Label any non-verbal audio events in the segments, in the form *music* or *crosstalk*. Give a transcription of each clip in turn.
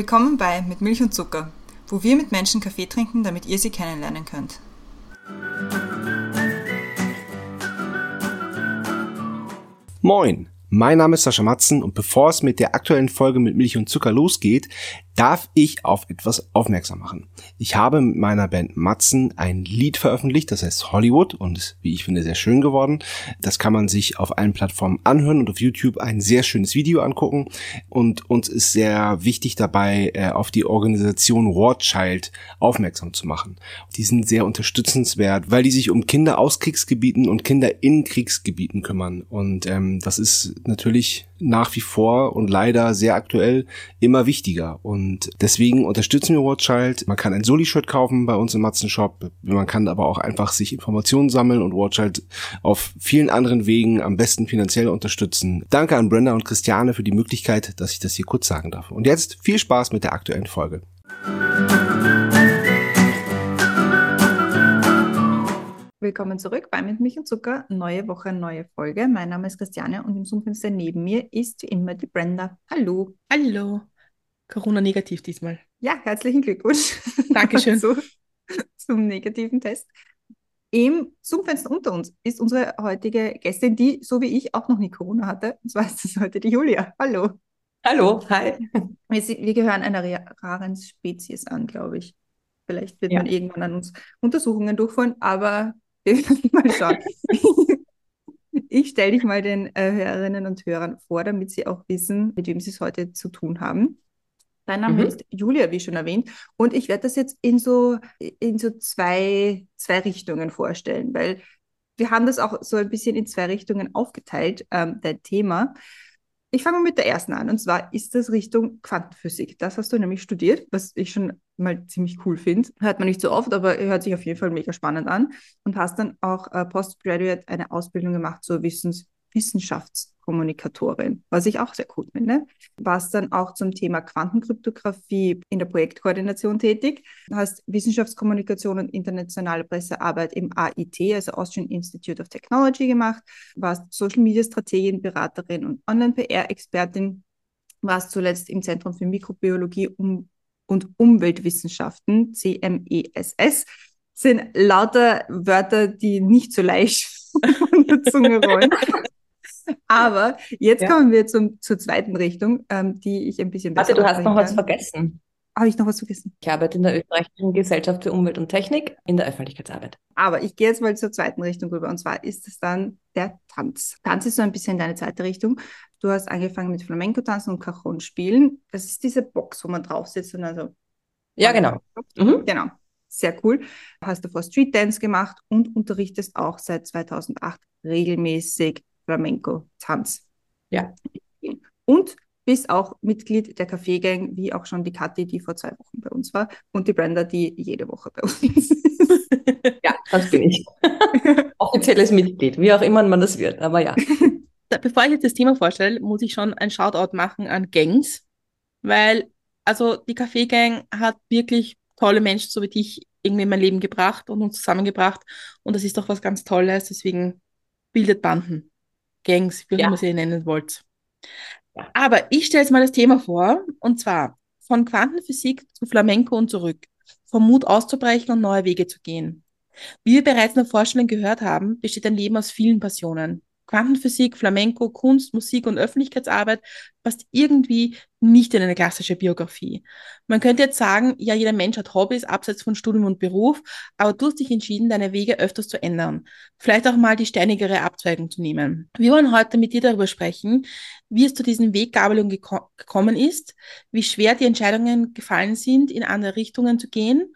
Willkommen bei Mit Milch und Zucker, wo wir mit Menschen Kaffee trinken, damit ihr sie kennenlernen könnt. Moin, mein Name ist Sascha Matzen und bevor es mit der aktuellen Folge mit Milch und Zucker losgeht, darf ich auf etwas aufmerksam machen. Ich habe mit meiner Band Matzen ein Lied veröffentlicht, das heißt Hollywood und ist, wie ich finde, sehr schön geworden. Das kann man sich auf allen Plattformen anhören und auf YouTube ein sehr schönes Video angucken. Und uns ist sehr wichtig dabei, äh, auf die Organisation Warchild aufmerksam zu machen. Die sind sehr unterstützenswert, weil die sich um Kinder aus Kriegsgebieten und Kinder in Kriegsgebieten kümmern. Und ähm, das ist natürlich nach wie vor und leider sehr aktuell immer wichtiger. Und deswegen unterstützen wir Watchild. Man kann ein Soli-Shirt kaufen bei uns im Matzen-Shop. Man kann aber auch einfach sich Informationen sammeln und Watchild auf vielen anderen Wegen am besten finanziell unterstützen. Danke an Brenda und Christiane für die Möglichkeit, dass ich das hier kurz sagen darf. Und jetzt viel Spaß mit der aktuellen Folge. Willkommen zurück bei Mit Milch und Zucker. Neue Woche, neue Folge. Mein Name ist Christiane und im Zoom-Fenster neben mir ist wie immer die Brenda. Hallo. Hallo. Corona-negativ diesmal. Ja, herzlichen Glückwunsch. Dankeschön. *laughs* zu, zum negativen Test. Im Zoom-Fenster unter uns ist unsere heutige Gästin, die, so wie ich, auch noch nie Corona hatte. Und zwar ist das heute die Julia. Hallo. Hallo, hi. Wir, wir gehören einer raren Spezies an, glaube ich. Vielleicht wird ja. man irgendwann an uns Untersuchungen durchführen, aber *laughs* mal schauen. *laughs* ich stelle dich mal den äh, Hörerinnen und Hörern vor, damit sie auch wissen, mit wem sie es heute zu tun haben. Dein Name mhm. ist Julia, wie schon erwähnt. Und ich werde das jetzt in so, in so zwei, zwei Richtungen vorstellen, weil wir haben das auch so ein bisschen in zwei Richtungen aufgeteilt, ähm, dein Thema. Ich fange mal mit der ersten an. Und zwar ist das Richtung Quantenphysik. Das hast du nämlich studiert, was ich schon mal ziemlich cool finde. Hört man nicht so oft, aber hört sich auf jeden Fall mega spannend an. Und hast dann auch äh, Postgraduate eine Ausbildung gemacht zur Wissens Wissenschaftskommunikatorin, was ich auch sehr cool finde. Warst dann auch zum Thema Quantenkryptographie in der Projektkoordination tätig, hast Wissenschaftskommunikation und internationale Pressearbeit im AIT, also Austrian Institute of Technology gemacht, warst Social Media Strategin, Beraterin und Online-PR-Expertin, warst zuletzt im Zentrum für Mikrobiologie und Umweltwissenschaften, CMESS, sind lauter Wörter, die nicht so leicht *laughs* von der Zunge rollen. *laughs* Aber jetzt ja. kommen wir zum, zur zweiten Richtung, ähm, die ich ein bisschen besser. Warte, du hast noch kann. was vergessen. Habe ich noch was vergessen? Ich arbeite in der Österreichischen Gesellschaft für Umwelt und Technik in der Öffentlichkeitsarbeit. Aber ich gehe jetzt mal zur zweiten Richtung rüber und zwar ist es dann der Tanz. Tanz ist so ein bisschen deine zweite Richtung. Du hast angefangen mit Flamenco-Tanzen und Cajon spielen. Das ist diese Box, wo man drauf sitzt und also. Ja, genau. Mhm. Genau. Sehr cool. Hast davor Street Dance gemacht und unterrichtest auch seit 2008 regelmäßig Flamenco-Tanz. Ja. Und bist auch Mitglied der Kaffeegang, wie auch schon die Kathi, die vor zwei Wochen bei uns war, und die Brenda, die jede Woche bei uns ist. *laughs* ja, das bin ich. *laughs* Offizielles Mitglied, wie auch immer man das wird, aber ja. Bevor ich jetzt das Thema vorstelle, muss ich schon ein Shoutout machen an Gangs, weil also die Kaffeegang hat wirklich tolle Menschen, so wie dich, irgendwie in mein Leben gebracht und uns zusammengebracht. Und das ist doch was ganz Tolles. Deswegen bildet Banden. Gangs, wie ja. immer sie nennen wollt. Aber ich stelle jetzt mal das Thema vor, und zwar von Quantenphysik zu Flamenco und zurück, vom Mut auszubrechen und neue Wege zu gehen. Wie wir bereits in der Vorstellung gehört haben, besteht ein Leben aus vielen Passionen. Quantenphysik, Flamenco, Kunst, Musik und Öffentlichkeitsarbeit passt irgendwie nicht in eine klassische Biografie. Man könnte jetzt sagen, ja, jeder Mensch hat Hobbys abseits von Studium und Beruf, aber du hast dich entschieden, deine Wege öfters zu ändern. Vielleicht auch mal die steinigere Abzweigung zu nehmen. Wir wollen heute mit dir darüber sprechen, wie es zu diesen Weggabelungen geko gekommen ist, wie schwer die Entscheidungen gefallen sind, in andere Richtungen zu gehen,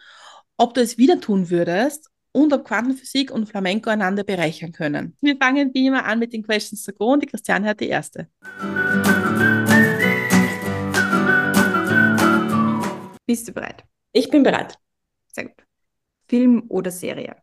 ob du es wieder tun würdest und ob Quantenphysik und Flamenco einander bereichern können. Wir fangen wie immer an mit den Questions to go und die Christiane hat die erste. Bist du bereit? Ich bin bereit. Sehr gut. Film oder Serie?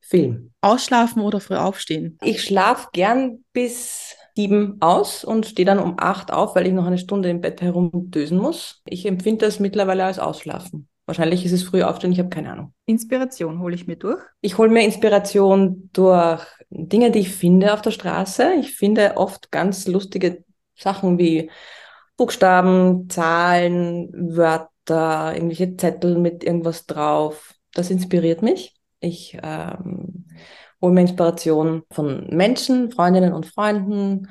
Film. Ausschlafen oder früh aufstehen? Ich schlafe gern bis sieben aus und stehe dann um acht auf, weil ich noch eine Stunde im Bett herumdösen muss. Ich empfinde das mittlerweile als Ausschlafen. Wahrscheinlich ist es früh aufstehen, ich habe keine Ahnung. Inspiration hole ich mir durch? Ich hole mir Inspiration durch Dinge, die ich finde auf der Straße. Ich finde oft ganz lustige Sachen wie Buchstaben, Zahlen, Wörter, irgendwelche Zettel mit irgendwas drauf. Das inspiriert mich. Ich ähm, hole mir Inspiration von Menschen, Freundinnen und Freunden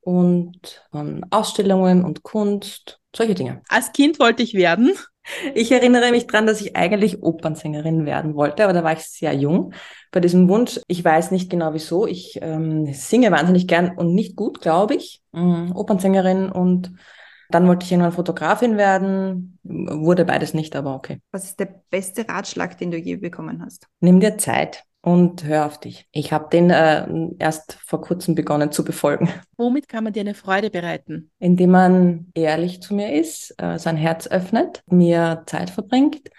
und von Ausstellungen und Kunst, solche Dinge. Als Kind wollte ich werden. Ich erinnere mich dran, dass ich eigentlich Opernsängerin werden wollte, aber da war ich sehr jung bei diesem Wunsch. Ich weiß nicht genau wieso. Ich ähm, singe wahnsinnig gern und nicht gut, glaube ich. Ähm, Opernsängerin und dann wollte ich irgendwann Fotografin werden. Wurde beides nicht, aber okay. Was ist der beste Ratschlag, den du je bekommen hast? Nimm dir Zeit und hör auf dich. Ich habe den äh, erst vor kurzem begonnen zu befolgen. Womit kann man dir eine Freude bereiten? Indem man ehrlich zu mir ist, äh, sein Herz öffnet, mir Zeit verbringt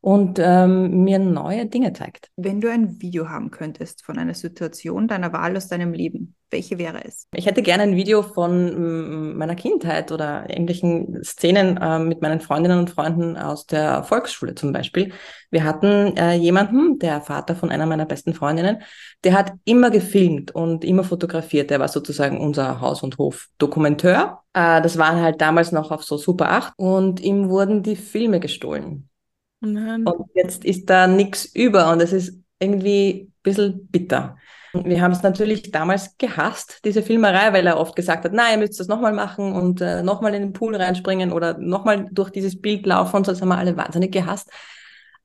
und ähm, mir neue Dinge zeigt. Wenn du ein Video haben könntest von einer Situation deiner Wahl aus deinem Leben, welche wäre es? Ich hätte gerne ein Video von meiner Kindheit oder irgendwelchen Szenen äh, mit meinen Freundinnen und Freunden aus der Volksschule zum Beispiel. Wir hatten äh, jemanden, der Vater von einer meiner besten Freundinnen, der hat immer gefilmt und immer fotografiert. Der war sozusagen unser Haus- und Hof-Dokumenteur. Äh, das war halt damals noch auf so Super 8 und ihm wurden die Filme gestohlen. Nein. Und jetzt ist da nichts über und es ist irgendwie ein bisschen bitter. Und wir haben es natürlich damals gehasst, diese Filmerei, weil er oft gesagt hat, nein, ihr müsst das nochmal machen und äh, nochmal in den Pool reinspringen oder nochmal durch dieses Bild laufen und so. Das haben wir alle wahnsinnig gehasst.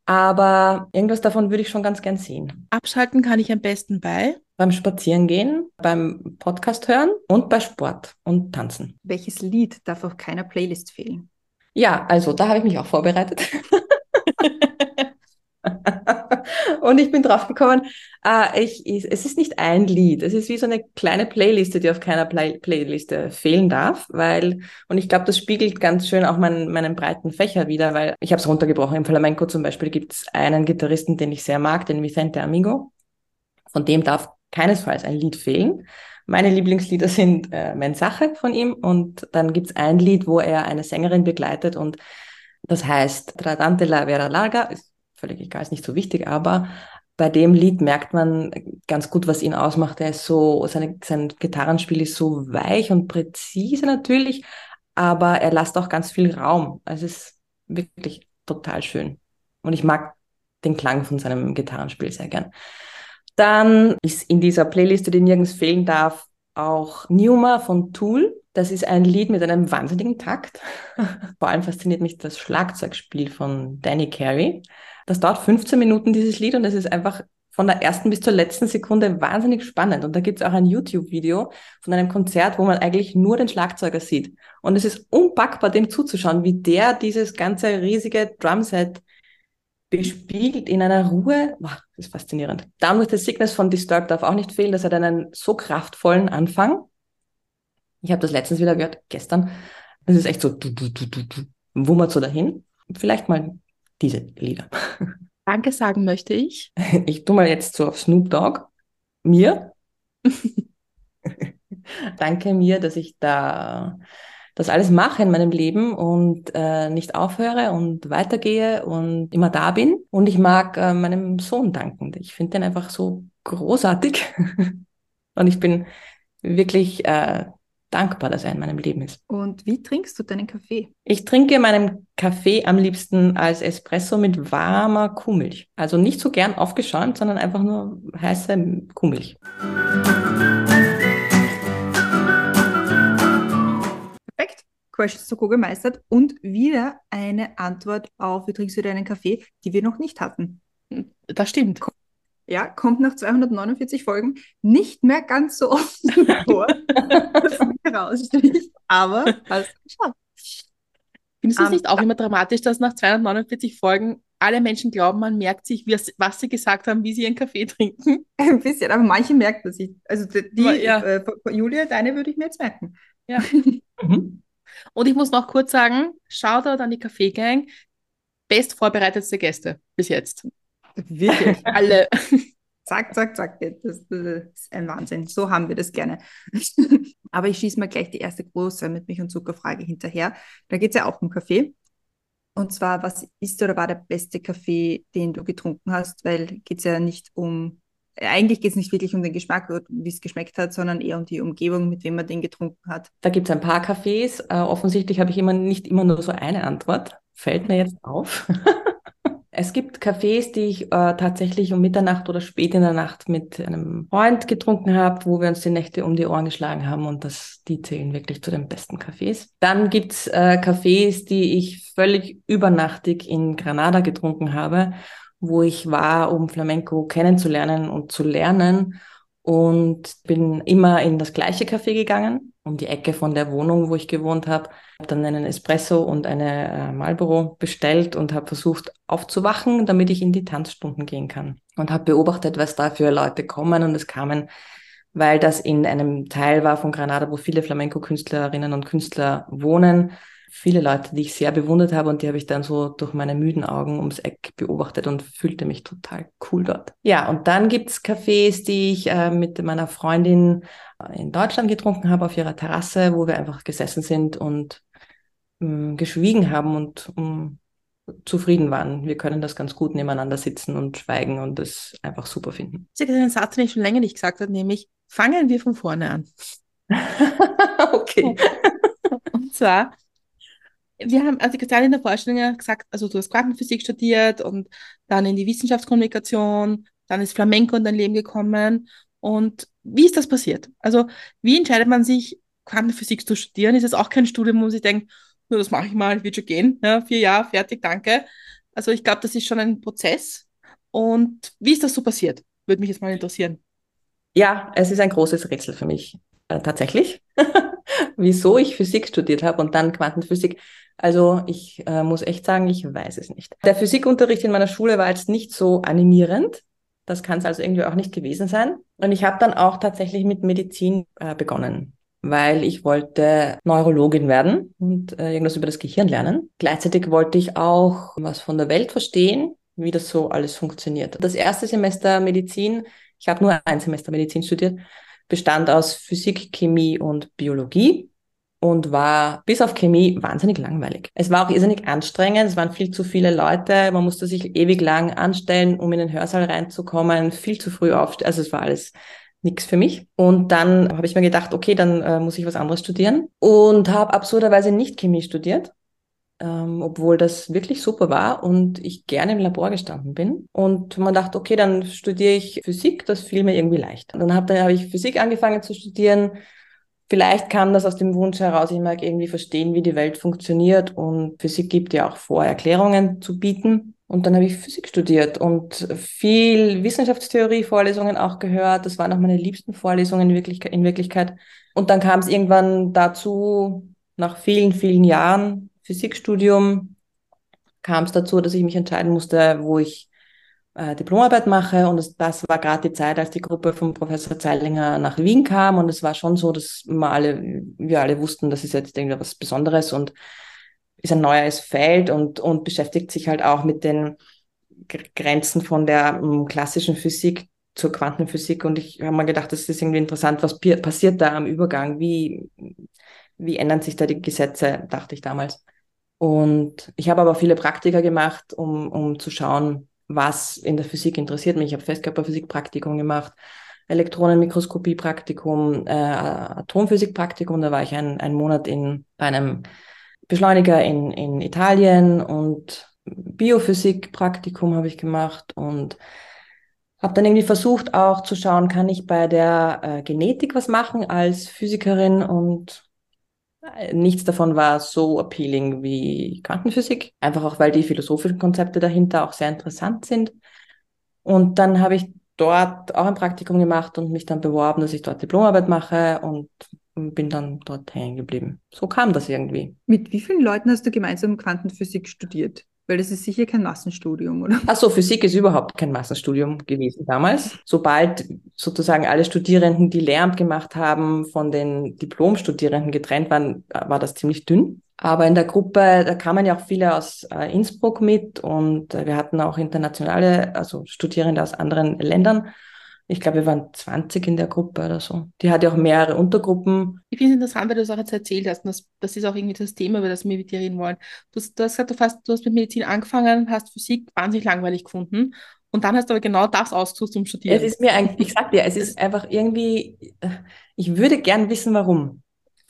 Aber irgendwas davon würde ich schon ganz gern sehen. Abschalten kann ich am besten bei? Beim Spazierengehen, beim Podcast hören und bei Sport und Tanzen. Welches Lied darf auf keiner Playlist fehlen? Ja, also da habe ich mich auch vorbereitet. *laughs* *laughs* und ich bin drauf gekommen, äh, ich, ich, es ist nicht ein Lied, es ist wie so eine kleine Playliste, die auf keiner Play Playliste fehlen darf, weil, und ich glaube, das spiegelt ganz schön auch mein, meinen breiten Fächer wieder, weil ich habe es runtergebrochen. Im Flamenco zum Beispiel gibt es einen Gitarristen, den ich sehr mag, den Vicente Amigo. Von dem darf keinesfalls ein Lied fehlen. Meine Lieblingslieder sind äh, Mensache von ihm und dann gibt es ein Lied, wo er eine Sängerin begleitet und das heißt Tradante la Vera Larga, ist völlig egal, ist nicht so wichtig, aber bei dem Lied merkt man ganz gut, was ihn ausmacht. Er ist so, seine, sein Gitarrenspiel ist so weich und präzise natürlich, aber er lässt auch ganz viel Raum. Es ist wirklich total schön. Und ich mag den Klang von seinem Gitarrenspiel sehr gern. Dann ist in dieser Playliste, die nirgends fehlen darf, auch Numa von Tool. Das ist ein Lied mit einem wahnsinnigen Takt. *laughs* Vor allem fasziniert mich das Schlagzeugspiel von Danny Carey. Das dauert 15 Minuten, dieses Lied, und es ist einfach von der ersten bis zur letzten Sekunde wahnsinnig spannend. Und da gibt es auch ein YouTube-Video von einem Konzert, wo man eigentlich nur den Schlagzeuger sieht. Und es ist unpackbar, dem zuzuschauen, wie der dieses ganze riesige Drumset bespiegelt in einer Ruhe. Wow, das ist faszinierend. Down with the Sickness von Disturbed darf auch nicht fehlen. Das hat einen so kraftvollen Anfang. Ich habe das letztens wieder gehört, gestern. Das ist echt so, du, du, du, du, du, wummert so dahin. Vielleicht mal diese Lieder. Danke sagen möchte ich. *laughs* Ich tu mal jetzt so auf Snoop Dogg. Mir. *laughs* Danke mir, dass ich da das alles mache in meinem Leben und äh, nicht aufhöre und weitergehe und immer da bin. Und ich mag äh, meinem Sohn danken. Ich finde den einfach so großartig. *laughs* und ich bin wirklich äh, dankbar, dass er in meinem Leben ist. Und wie trinkst du deinen Kaffee? Ich trinke meinen Kaffee am liebsten als Espresso mit warmer Kuhmilch. Also nicht so gern aufgeschäumt, sondern einfach nur heiße Kuhmilch. Perfekt. Questions to Go gemeistert und wieder eine Antwort auf, wie trinkst du deinen Kaffee, die wir noch nicht hatten. Das stimmt ja, kommt nach 249 Folgen nicht mehr ganz so oft *laughs* vor, dass mir raussticht, aber hast geschafft. Findest du es um, nicht auch immer dramatisch, dass nach 249 Folgen alle Menschen glauben, man merkt sich, was sie gesagt haben, wie sie ihren Kaffee trinken? *laughs* Ein bisschen, aber manche merken das nicht. Also die, ja. äh, Julia, deine würde ich mir jetzt merken. Ja. *laughs* Mhm. Und ich muss noch kurz sagen, Shoutout an die Kaffeegang, best vorbereitetste Gäste bis jetzt. Wirklich. *laughs* Alle. zack, zack, zack. Das, das, ist ein Wahnsinn. So haben wir das gerne. *laughs* Aber ich schieße mal gleich die erste große mit Milch und Zuckerfrage hinterher. Da geht es ja auch um Kaffee. Und zwar, was ist oder war der beste Kaffee, den du getrunken hast? Weil geht es ja nicht um eigentlich geht es nicht wirklich um den Geschmack, wie es geschmeckt hat, sondern eher um die Umgebung, mit wem man den getrunken hat. Da gibt es ein paar Cafés. Äh, offensichtlich habe ich immer nicht immer nur so eine Antwort. Fällt mir jetzt auf. *laughs* Es gibt Cafés, die ich äh, tatsächlich um Mitternacht oder spät in der Nacht mit einem Freund getrunken habe, wo wir uns die Nächte um die Ohren geschlagen haben und das, die zählen wirklich zu den besten Cafés. Dann gibt's äh, Cafés, die ich völlig übernachtig in Granada getrunken habe, wo ich war, um Flamenco kennenzulernen und zu lernen und bin immer in das gleiche Café gegangen, um die Ecke von der Wohnung, wo ich gewohnt habe. Habe dann einen Espresso und eine äh, Marlboro bestellt und habe versucht aufzuwachen, damit ich in die Tanzstunden gehen kann. Und habe beobachtet, was da für Leute kommen und es kamen, weil das in einem Teil war von Granada, wo viele Flamenco-Künstlerinnen und Künstler wohnen, viele Leute, die ich sehr bewundert habe und die habe ich dann so durch meine müden Augen ums Eck beobachtet und fühlte mich total cool dort. Ja, und dann gibt's Cafés, die ich äh, mit meiner Freundin äh, in Deutschland getrunken habe auf ihrer Terrasse, wo wir einfach gesessen sind und mh, mm, geschwiegen haben und mh, zufrieden waren. Wir können das ganz gut nebeneinander sitzen und schweigen und das einfach super finden. Sie hat einen Satz, den ich schon länger nicht gesagt habe, nämlich fangen wir von vorne an. *laughs* okay. *laughs* Und zwar wir haben, also gerade in der Vorstellung gesagt, also du hast Quantenphysik studiert und dann in die Wissenschaftskommunikation, dann ist Flamenco in dein Leben gekommen. Und wie ist das passiert? Also wie entscheidet man sich, Quantenphysik zu studieren? Ist es auch kein Studium, wo man sich denkt, nur das mache ich mal, wird schon gehen, ja, vier Jahre, fertig, danke. Also ich glaube, das ist schon ein Prozess. Und wie ist das so passiert? Würde mich jetzt mal interessieren. Ja, es ist ein großes Rätsel für mich, äh, tatsächlich. *laughs* Wieso ich Physik studiert habe und dann Quantenphysik. Also ich äh, muss echt sagen, ich weiß es nicht. Der Physikunterricht in meiner Schule war jetzt nicht so animierend. Das kann es also irgendwie auch nicht gewesen sein. Und ich habe dann auch tatsächlich mit Medizin äh, begonnen, weil ich wollte Neurologin werden und äh, irgendwas über das Gehirn lernen. Gleichzeitig wollte ich auch was von der Welt verstehen, wie das so alles funktioniert. Das erste Semester Medizin, ich habe nur ein Semester Medizin studiert, bestand aus Physik, Chemie und Biologie und war bis auf Chemie wahnsinnig langweilig. Es war auch irrsinnig anstrengend, es waren viel zu viele Leute, man musste sich ewig lang anstellen, um in den Hörsaal reinzukommen, viel zu früh aufstehen, also es war alles nichts für mich. Und dann habe ich mir gedacht, okay, dann äh, muss ich was anderes studieren und habe absurderweise nicht Chemie studiert, ähm, obwohl das wirklich super war und ich gerne im Labor gestanden bin. Und man dachte, okay, dann studiere ich Physik, das fiel mir irgendwie leicht. Und dann habe hab ich Physik angefangen zu studieren. Vielleicht kam das aus dem Wunsch heraus, ich mag irgendwie verstehen, wie die Welt funktioniert und Physik gibt ja auch vor, Erklärungen zu bieten. Und dann habe ich Physik studiert und viel Wissenschaftstheorie-Vorlesungen auch gehört. Das waren auch meine liebsten Vorlesungen in Wirklichkeit. In Wirklichkeit. Und dann kam es irgendwann dazu, nach vielen, vielen Jahren, Physikstudium kam es dazu, dass ich mich entscheiden musste, wo ich äh, Diplomarbeit mache. Und das, das war gerade die Zeit, als die Gruppe von Professor Zeilinger nach Wien kam. Und es war schon so, dass wir alle, wir alle wussten, das ist jetzt irgendwie was Besonderes und ist ein neues Feld und, und beschäftigt sich halt auch mit den Grenzen von der um, ähm, klassischen Physik zur Quantenphysik. Und ich habe mir gedacht, das ist irgendwie interessant, was passiert da am Übergang? Wie, wie ändern sich da die Gesetze, dachte ich damals. Und ich habe aber viele Praktika gemacht, um, um zu schauen, was in der Physik interessiert mich. Ich habe Festkörperphysik-Praktikum gemacht, Elektronenmikroskopie-Praktikum, äh, Atomphysik-Praktikum. Da war ich ein, ein Monat in bei einem Beschleuniger in, in Italien und Biophysik-Praktikum habe ich gemacht und habe dann irgendwie versucht auch zu schauen, kann ich bei der äh, Genetik was machen als Physikerin und Nichts davon war so appealing wie Quantenphysik, einfach auch weil die philosophischen Konzepte dahinter auch sehr interessant sind. Und dann habe ich dort auch ein Praktikum gemacht und mich dann beworben, dass ich dort Diplomarbeit mache und bin dann dort hängen geblieben. So kam das irgendwie. Mit wie vielen Leuten hast du gemeinsam Quantenphysik studiert? Weil das ist sicher kein Massenstudium, oder? Ach so, Physik ist überhaupt kein Massenstudium gewesen damals. Sobald sozusagen alle Studierenden, die Lehramt gemacht haben, von den Diplomstudierenden getrennt waren, war das ziemlich dünn. Aber in der Gruppe, da kamen ja auch viele aus äh, Innsbruck mit und äh, wir hatten auch internationale, also Studierende aus anderen Ländern. Ich glaube, wir waren 20 in der Gruppe oder so. Die hat ja auch mehrere Untergruppen. Ich finde es interessant, weil du es auch jetzt erzählt hast. Und das, das ist auch irgendwie das Thema, über das wir mit dir reden wollen. Du, du hast gesagt, du, fast, du hast mit Medizin angefangen, hast Physik wahnsinnig langweilig gefunden Und dann hast du aber genau das ausgesucht zum Studieren. Es ist mir eigentlich, ich sag dir, es ist einfach irgendwie, ich würde gern wissen, warum.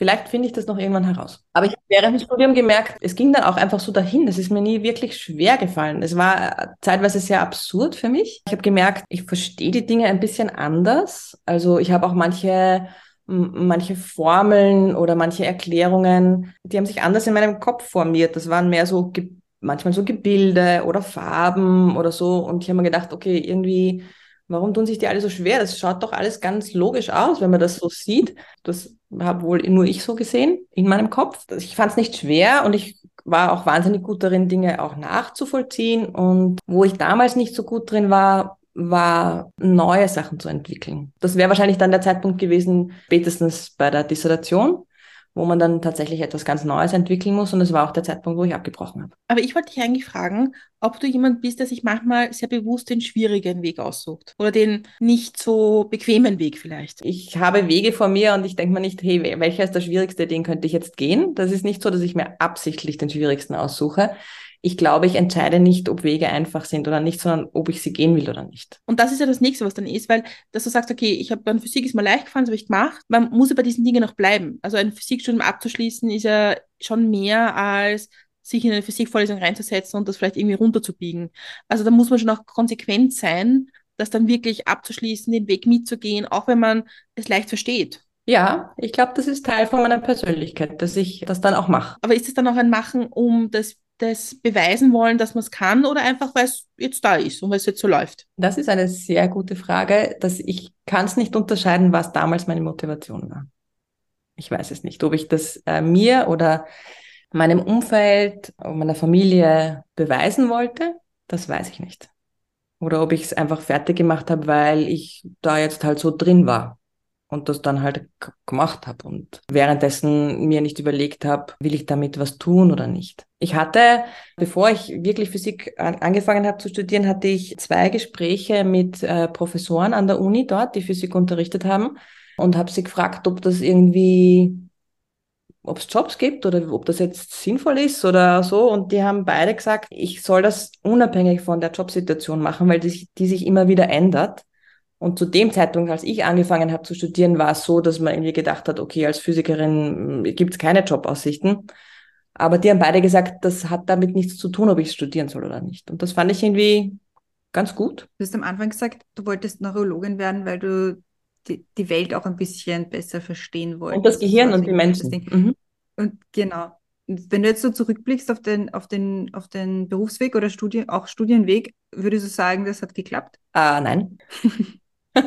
Vielleicht finde ich das noch irgendwann heraus. Aber ich habe während dem Studium gemerkt, es ging dann auch einfach so dahin. Das ist mir nie wirklich schwer gefallen. Es war zeitweise sehr absurd für mich. Ich habe gemerkt, ich verstehe die Dinge ein bisschen anders. Also ich habe auch manche manche Formeln oder manche Erklärungen, die haben sich anders in meinem Kopf formiert. Das waren mehr so manchmal so Gebilde oder Farben oder so. Und ich habe mir gedacht, okay, irgendwie, warum tun sich die alle so schwer? Das schaut doch alles ganz logisch aus, wenn man das so sieht. Das habe wohl nur ich so gesehen in meinem Kopf. Ich fand es nicht schwer und ich war auch wahnsinnig gut darin, Dinge auch nachzuvollziehen. Und wo ich damals nicht so gut drin war, war, neue Sachen zu entwickeln. Das wäre wahrscheinlich dann der Zeitpunkt gewesen, spätestens bei der Dissertation, wo man dann tatsächlich etwas ganz Neues entwickeln muss. Und es war auch der Zeitpunkt, wo ich abgebrochen habe. Aber ich wollte dich eigentlich fragen, ob du jemand bist, der sich manchmal sehr bewusst den schwierigen Weg aussucht oder den nicht so bequemen Weg vielleicht. Ich habe Wege vor mir und ich denke mir nicht, hey, welcher ist der schwierigste, den könnte ich jetzt gehen? Das ist nicht so, dass ich mir absichtlich den schwierigsten aussuche ich glaube, ich entscheide nicht, ob Wege einfach sind oder nicht, sondern ob ich sie gehen will oder nicht. Und das ist ja das Nächste, was dann ist, weil dass du sagst, okay, ich habe dann Physik ist mir leicht gefallen, das habe ich gemacht. Man muss ja bei diesen Dingen noch bleiben. Also ein Physikstudium abzuschließen ist ja schon mehr als sich in eine Physikvorlesung reinzusetzen und das vielleicht irgendwie runterzubiegen. Also da muss man schon auch konsequent sein, das dann wirklich abzuschließen, den Weg mitzugehen, auch wenn man es leicht versteht. Ja, ich glaube, das ist Teil von meiner Persönlichkeit, dass ich das dann auch mache. Aber ist es dann auch ein Machen, um das das beweisen wollen, dass man es kann oder einfach, weil es jetzt da ist und weil es jetzt so läuft? Das ist eine sehr gute Frage, dass ich kann es nicht unterscheiden, was damals meine Motivation war. Ich weiß es nicht, ob ich das äh, mir oder meinem Umfeld, meiner Familie beweisen wollte, das weiß ich nicht. Oder ob ich es einfach fertig gemacht habe, weil ich da jetzt halt so drin war und das dann halt gemacht habe und währenddessen mir nicht überlegt habe, will ich damit was tun oder nicht. Ich hatte, bevor ich wirklich Physik angefangen habe zu studieren, hatte ich zwei Gespräche mit äh, Professoren an der Uni dort, die Physik unterrichtet haben und habe sie gefragt, ob das irgendwie ob es Jobs gibt oder ob das jetzt sinnvoll ist oder so. Und die haben beide gesagt, ich soll das unabhängig von der Jobsituation machen, weil die, die sich immer wieder ändert. Und zu dem Zeitpunkt, als ich angefangen habe zu studieren, war es so, dass man irgendwie gedacht hat, okay, als Physikerin hm, gibt es keine Jobaussichten. Aber die haben beide gesagt, das hat damit nichts zu tun, ob ich studieren soll oder nicht. Und das fand ich irgendwie ganz gut. Du hast am Anfang gesagt, du wolltest Neurologin werden, weil du die, die Welt auch ein bisschen besser verstehen wolltest. Und das Gehirn und die Menschen. Mhm. Und genau. Wenn du jetzt so zurückblickst auf den, auf den, auf den Berufsweg oder Studien, auch Studienweg, würdest du sagen, das hat geklappt? Ah, nein. *laughs* *laughs*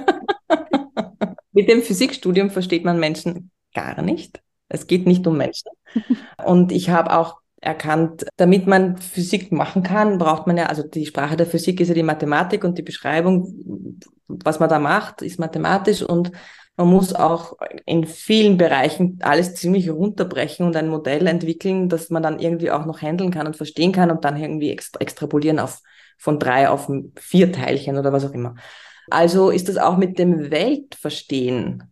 Mit dem Physikstudium versteht man Menschen gar nicht. Es geht nicht um Menschen. *laughs* Und ich habe auch erkannt, damit man Physik machen kann, braucht man ja, also die Sprache der Physik ist ja die Mathematik und die Beschreibung, was man da macht, ist mathematisch und man muss auch in vielen Bereichen alles ziemlich runterbrechen und ein Modell entwickeln, das man dann irgendwie auch noch handeln kann und verstehen kann und dann irgendwie extrapolieren auf von drei auf vier Teilchen oder was auch immer. Also ist das auch mit dem Weltverstehen,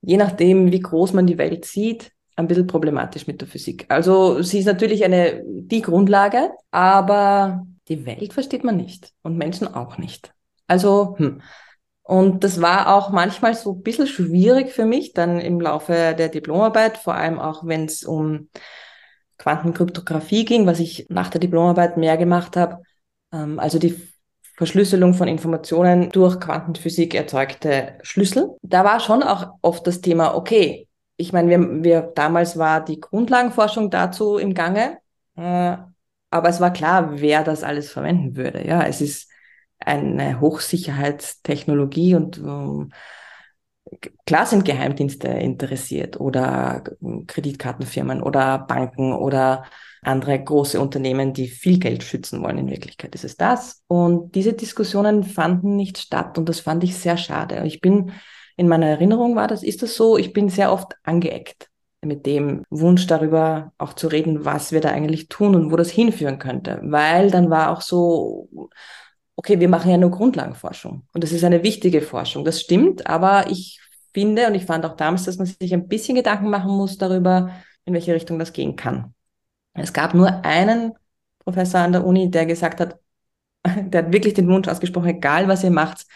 je nachdem, wie groß man die Welt sieht, ein bisschen problematisch mit der Physik. Also sie ist natürlich eine, die Grundlage, aber die Welt versteht man nicht und Menschen auch nicht. Also, hm. Und das war auch manchmal so ein bisschen schwierig für mich dann im Laufe der Diplomarbeit, vor allem auch wenn es um Quantenkryptographie ging, was ich nach der Diplomarbeit mehr gemacht habe. Ähm, also die Verschlüsselung von Informationen durch Quantenphysik erzeugte Schlüssel. Da war schon auch oft das Thema, okay, ich meine, wir, wir damals war die Grundlagenforschung dazu im Gange, äh, aber es war klar, wer das alles verwenden würde. Ja, es ist eine Hochsicherheitstechnologie und ähm, klar sind Geheimdienste interessiert oder Kreditkartenfirmen oder Banken oder andere große Unternehmen, die viel Geld schützen wollen. In Wirklichkeit ist es das. Und diese Diskussionen fanden nicht statt und das fand ich sehr schade. Ich bin, in meiner Erinnerung war das, ist das so, ich bin sehr oft angeeckt mit dem Wunsch darüber auch zu reden, was wir da eigentlich tun und wo das hinführen könnte. Weil dann war auch so, okay, wir machen ja nur Grundlagenforschung und das ist eine wichtige Forschung. Das stimmt, aber ich finde und ich fand auch damals, dass man sich ein bisschen Gedanken machen muss darüber, in welche Richtung das gehen kann. Es gab nur einen Professor an der Uni, der gesagt hat, *laughs* der hat wirklich den Wunsch ausgesprochen, egal was ihr macht,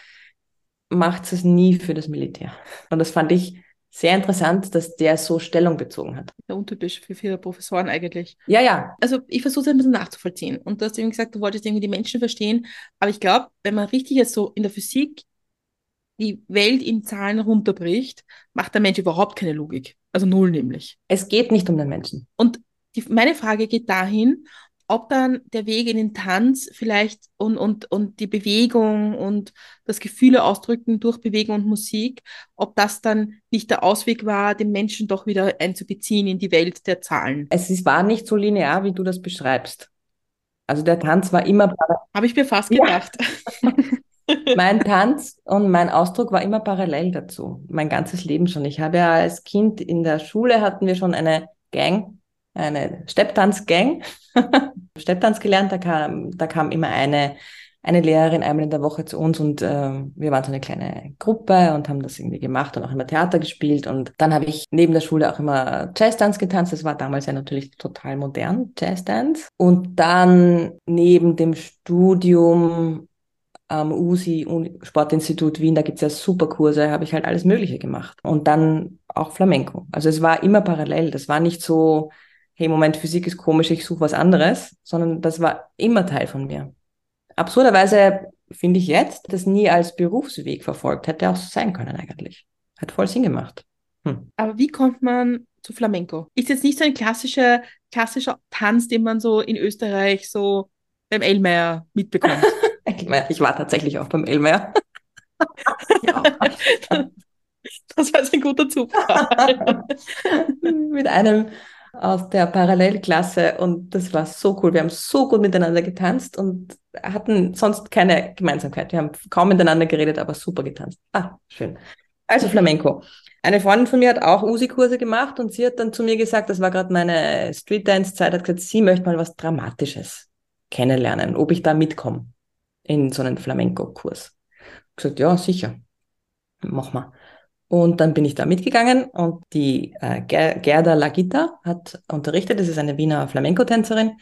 macht es nie für das Militär. Und das fand ich sehr interessant, dass der so Stellung bezogen hat. Ja, untypisch für viele Professoren eigentlich. Ja, ja. Also ich versuche es ein bisschen nachzuvollziehen. Und du hast eben gesagt, du wolltest irgendwie die Menschen verstehen. Aber ich glaube, wenn man richtig jetzt so in der Physik die Welt in Zahlen runterbricht, macht der Mensch überhaupt keine Logik. Also null nämlich. Es geht nicht um den Menschen. Und die, meine Frage geht dahin, ob dann der Weg in den Tanz vielleicht und, und, und die Bewegung und das Gefühle ausdrücken durch Bewegung und Musik, ob das dann nicht der Ausweg war, den Menschen doch wieder einzubeziehen in die Welt der Zahlen. Es ist, war nicht so linear, wie du das beschreibst. Also der Tanz war immer. Habe ich mir fast gedacht. Ja. *laughs* mein Tanz und mein Ausdruck war immer parallel dazu. Mein ganzes Leben schon. Ich habe ja als Kind in der Schule hatten wir schon eine Gang, eine Stepptanzgang. *laughs* Stepptanz gelernt, da kam, da kam immer eine, eine Lehrerin einmal in der Woche zu uns und äh, wir waren so eine kleine Gruppe und haben das irgendwie gemacht und auch immer Theater gespielt. Und dann habe ich neben der Schule auch immer Jazzdance getanzt. Das war damals ja natürlich total modern, Jazzdance. Und dann neben dem Studium am USI Sportinstitut Wien, da gibt's ja super Kurse, habe ich halt alles Mögliche gemacht. Und dann auch Flamenco. Also es war immer parallel. Das war nicht so, hey, Moment, Physik ist komisch, ich suche was anderes, sondern das war immer Teil von mir. Absurderweise finde ich jetzt, das nie als Berufsweg verfolgt. Hätte auch so sein können eigentlich. Hat voll Sinn gemacht. Hm. Aber wie kommt man zu Flamenco? Ist jetzt nicht so ein klassischer, klassischer Tanz, den man so in Österreich so beim Elmer mitbekommt. *laughs* ich war tatsächlich auch beim Elmer. ja. Das war jetzt ein guter Zufall. Mit einem aus der Parallelklasse und das war so cool. Wir haben so gut miteinander getanzt und hatten sonst keine Gemeinsamkeit. Wir haben kaum miteinander geredet, aber super getanzt. Ah, schön. Also Flamenco. Eine Freundin von mir hat auch Usi-Kurse gemacht und sie hat dann zu mir gesagt, das war gerade meine Street-Dance-Zeit, hat gesagt, sie möchte mal was Dramatisches kennenlernen, ob ich da mitkomme in so einen Flamenco-Kurs. Gesagt, ja, sicher. Mach mal. Und dann bin ich da mitgegangen und die äh, Gerda Lagita hat unterrichtet. Das ist eine Wiener Flamenco-Tänzerin.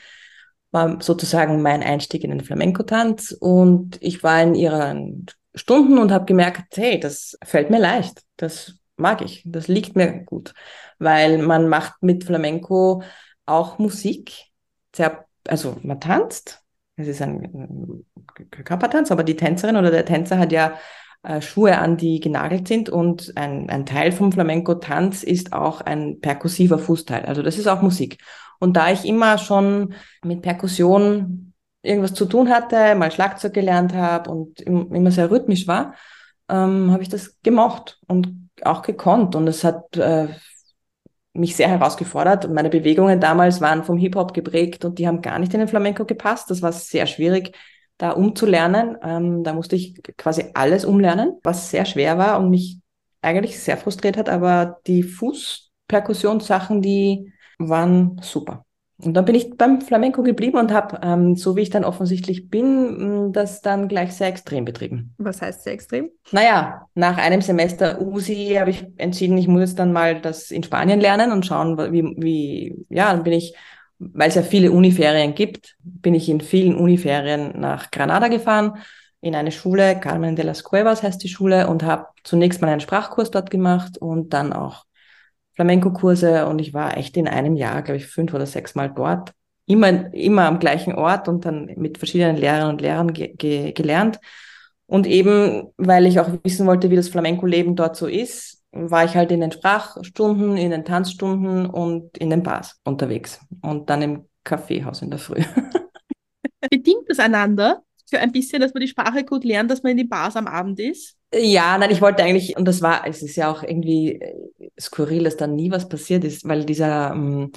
War sozusagen mein Einstieg in den Flamenco-Tanz. Und ich war in ihren Stunden und habe gemerkt, hey, das fällt mir leicht. Das mag ich. Das liegt mir gut. Weil man macht mit Flamenco auch Musik. Sehr, also man tanzt. Es ist ein Körpertanz, aber die Tänzerin oder der Tänzer hat ja äh, Schuhe an, die genagelt sind. Und ein, ein Teil vom Flamenco-Tanz ist auch ein perkussiver Fußteil. Also das ist auch Musik. Und da ich immer schon mit Perkussion irgendwas zu tun hatte, mal Schlagzeug gelernt habe und immer sehr rhythmisch war, ähm, habe ich das gemocht und auch gekonnt. Und es hat äh, mich sehr herausgefordert. Und meine Bewegungen damals waren vom Hip-Hop geprägt und die haben gar nicht in den Flamenco gepasst. Das war sehr schwierig, da umzulernen. Ähm, da musste ich quasi alles umlernen, was sehr schwer war und mich eigentlich sehr frustriert hat, aber die Fußperkussionssachen, die waren super. Und dann bin ich beim Flamenco geblieben und habe, ähm, so wie ich dann offensichtlich bin, das dann gleich sehr extrem betrieben. Was heißt sehr extrem? Naja, nach einem Semester USI habe ich entschieden, ich muss jetzt dann mal das in Spanien lernen und schauen, wie, wie ja, dann bin ich weil es ja viele Uniferien gibt, bin ich in vielen Uniferien nach Granada gefahren, in eine Schule, Carmen de las Cuevas heißt die Schule, und habe zunächst mal einen Sprachkurs dort gemacht und dann auch Flamenco-Kurse und ich war echt in einem Jahr, glaube ich, fünf oder sechs Mal dort. Immer, immer am gleichen Ort und dann mit verschiedenen Lehrern und Lehrern ge ge gelernt. Und eben, weil ich auch wissen wollte, wie das Flamenco-Leben dort so ist, war ich halt in den Sprachstunden, in den Tanzstunden und in den Bars unterwegs und dann im Kaffeehaus in der Früh. *laughs* Bedingt das einander für ein bisschen, dass man die Sprache gut lernt, dass man in den Bars am Abend ist? Ja, nein, ich wollte eigentlich, und das war, es ist ja auch irgendwie äh, skurril, dass da nie was passiert ist, weil dieser ähm,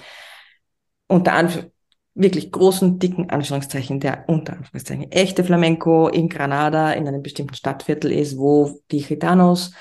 unter Anführungszeichen wirklich großen, dicken Anführungszeichen, der unter Anführungszeichen echte Flamenco in Granada in einem bestimmten Stadtviertel ist, wo die Gitanos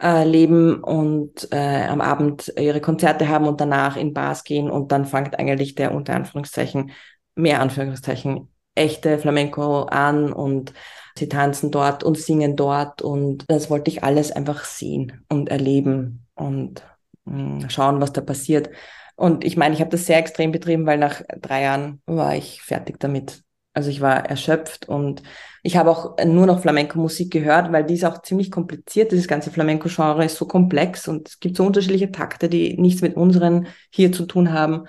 äh, leben und äh, am Abend ihre Konzerte haben und danach in Bars gehen und dann fängt eigentlich der unter Anführungszeichen, mehr Anführungszeichen, echte Flamenco an und sie tanzen dort und singen dort und das wollte ich alles einfach sehen und erleben und mh, hm, schauen, was da passiert. Und ich meine, ich habe das sehr extrem betrieben, weil nach drei Jahren war ich fertig damit. Also ich war erschöpft und ich habe auch nur noch Flamenco-Musik gehört, weil die ist auch ziemlich kompliziert. Dieses ganze Flamenco-Genre ist so komplex und es gibt so unterschiedliche Takte, die nichts mit unseren hier zu tun haben.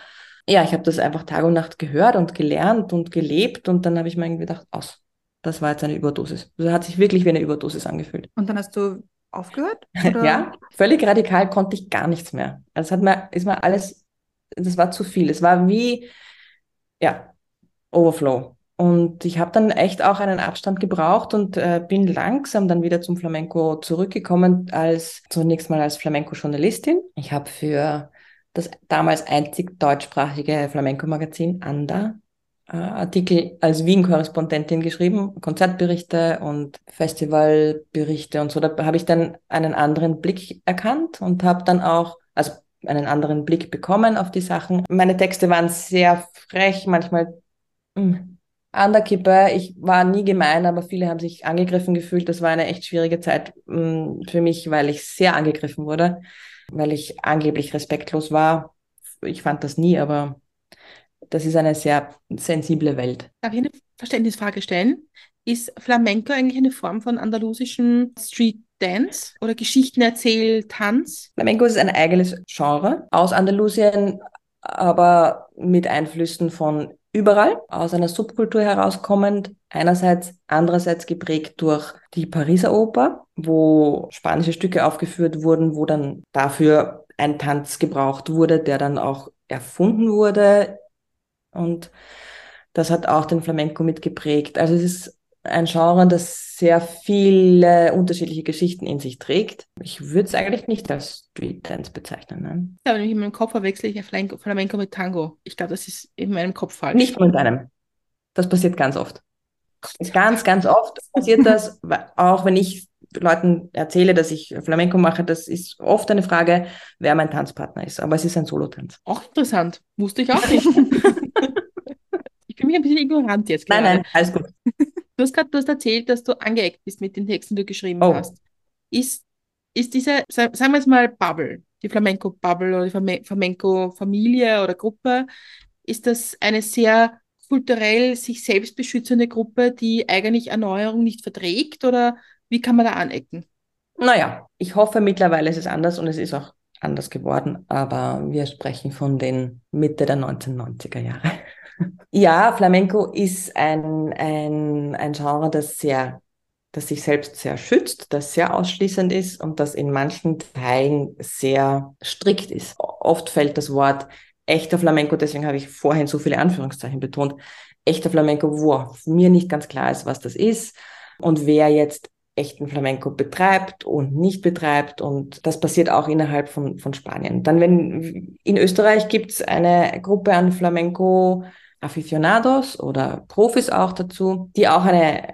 Ja, ich habe das einfach Tag und Nacht gehört und gelernt und gelebt und dann habe ich mir irgendwie gedacht, aus. Das war jetzt eine Überdosis. Das hat sich wirklich wie eine Überdosis angefühlt. Und dann hast du aufgehört? *laughs* Oder? ja, völlig radikal konnte ich gar nichts mehr. Also es hat mir, ist mir alles, das war zu viel. Es war wie, ja, Overflow. Und ich habe dann echt auch einen Abstand gebraucht und äh, bin langsam dann wieder zum Flamenco zurückgekommen, als zunächst mal als Flamenco-Journalistin. Ich habe für das damals einzig deutschsprachige Flamenco-Magazin Anda äh, Artikel als Wien-Korrespondentin geschrieben, Konzertberichte und Festivalberichte und so. Da habe ich dann einen anderen Blick erkannt und habe dann auch, also einen anderen Blick bekommen auf die Sachen. Meine Texte waren sehr frech, manchmal mh, hm, an der Kippe. Ich war nie gemein, aber viele haben sich angegriffen gefühlt. Das war eine echt schwierige Zeit mh, mm, für mich, weil ich sehr angegriffen wurde, weil ich angeblich respektlos war. Ich fand das nie, aber das ist eine sehr sensible Welt. Darf ich eine Verständnisfrage stellen? Ist Flamenco eigentlich eine Form von andalusischen Street Dance oder Geschichtenerzähl-Tanz? Flamenco ist ein eigenes Genre aus Andalusien, aber mit Einflüssen von überall aus einer Subkultur herauskommend. Einerseits, andererseits geprägt durch die Pariser Oper, wo spanische Stücke aufgeführt wurden, wo dann dafür ein Tanz gebraucht wurde, der dann auch erfunden wurde. Und das hat auch den Flamenco mitgeprägt. Also es ist ein Genre, das sehr viele unterschiedliche Geschichten in sich trägt. Ich würde es eigentlich nicht als Street Dance bezeichnen. Ne? Ja, wenn ich in meinem Kopf verwechsle ich Flamenco, Flamenco mit Tango. Ich glaube, das ist in meinem Kopf falsch. Nicht mit einem. Das passiert ganz oft. Ganz, ganz oft passiert das, *laughs* auch wenn ich Leuten erzähle, dass ich Flamenco mache, das ist oft eine Frage, wer mein Tanzpartner ist. Aber es ist ein Solotanz. Auch interessant. Wusste ich auch *laughs* nicht. *laughs* ich bin mich ein bisschen ignorant jetzt. Gerade. Nein, nein, alles gut. Du hast gerade du hast erzählt, dass du angeeckt bist mit den Texten, die du geschrieben oh. hast. Ist, ist diese, sagen wir jetzt mal Bubble, die Flamenco-Bubble oder die Flamenco-Familie oder Gruppe, ist das eine sehr kulturell sich selbst beschützende Gruppe, die eigentlich Erneuerung nicht verträgt oder wie kann man da anecken? Naja, ich hoffe, mittlerweile ist es anders und es ist auch anders geworden, aber wir sprechen von den Mitte der 1990er Jahre. Ja, Flamenco ist ein, ein, ein Genre, das sehr, das sich selbst sehr schützt, das sehr ausschließend ist und das in manchen Teilen sehr strikt ist. Oft fällt das Wort echter Flamenco, deswegen habe ich vorhin so viele Anführungszeichen betont, echter Flamenco, wo mir nicht ganz klar ist, was das ist und wer jetzt echten Flamenco betreibt und nicht betreibt. Und das passiert auch innerhalb von, von Spanien. Dann, wenn in Österreich gibt es eine Gruppe an Flamenco Aficionados oder Profis auch dazu, die auch eine,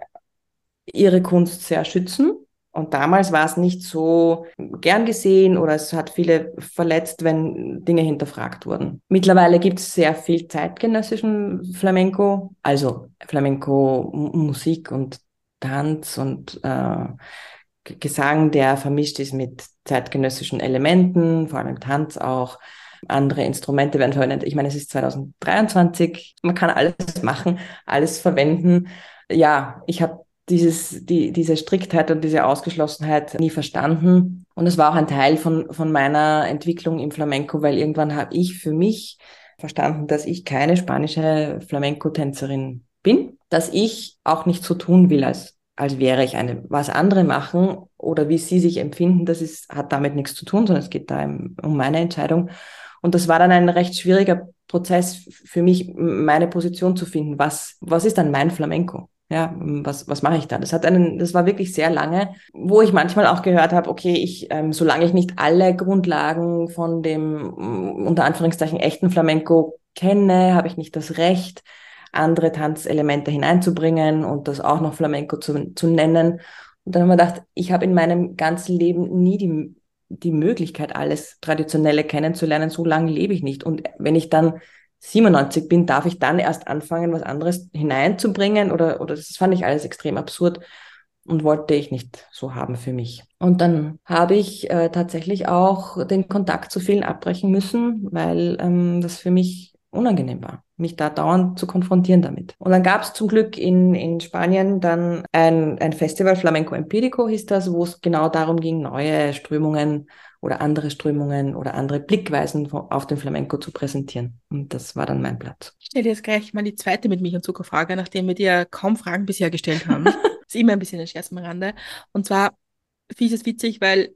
ihre Kunst sehr schützen. Und damals war es nicht so gern gesehen oder es hat viele verletzt, wenn Dinge hinterfragt wurden. Mittlerweile gibt es sehr viel zeitgenössischen Flamenco, also Flamenco-Musik und Tanz und äh, Gesang, der vermischt ist mit zeitgenössischen Elementen, vor allem Tanz auch andere Instrumente werden verwendet. Ich meine, es ist 2023, man kann alles machen, alles verwenden. Ja, ich habe dieses, die, diese Striktheit und diese Ausgeschlossenheit nie verstanden. Und es war auch ein Teil von, von meiner Entwicklung im Flamenco, weil irgendwann habe ich für mich verstanden, dass ich keine spanische Flamenco-Tänzerin bin, dass ich auch nicht so tun will, als, als wäre ich eine. Was andere machen oder wie sie sich empfinden, das ist, hat damit nichts zu tun, sondern es geht da um meine Entscheidung. Und das war dann ein recht schwieriger Prozess für mich, meine Position zu finden. Was, was ist dann mein Flamenco? Ja, was, was mache ich da? Das hat einen, das war wirklich sehr lange, wo ich manchmal auch gehört habe, okay, ich, ähm, solange ich nicht alle Grundlagen von dem unter Anführungszeichen echten Flamenco kenne, habe ich nicht das Recht, andere Tanzelemente hineinzubringen und das auch noch Flamenco zu, zu nennen. Und dann habe ich mir gedacht, ich habe in meinem ganzen Leben nie die die Möglichkeit, alles Traditionelle kennenzulernen. So lange lebe ich nicht. Und wenn ich dann 97 bin, darf ich dann erst anfangen, was anderes hineinzubringen? Oder, oder das fand ich alles extrem absurd und wollte ich nicht so haben für mich. Und dann habe ich äh, tatsächlich auch den Kontakt zu vielen abbrechen müssen, weil ähm, das für mich unangenehm war, mich da dauernd zu konfrontieren damit. Und dann gab es zum Glück in, in Spanien dann ein, ein Festival, Flamenco Empirico hieß das, wo es genau darum ging, neue Strömungen oder andere Strömungen oder andere Blickweisen auf den Flamenco zu präsentieren. Und das war dann mein Platz. Ich stelle jetzt gleich mal die zweite mit Milch und Zucker Frage, nachdem wir dir kaum Fragen bisher gestellt haben. das *laughs* ist immer ein bisschen ein Scherz am Rande. Und zwar finde ich es witzig, weil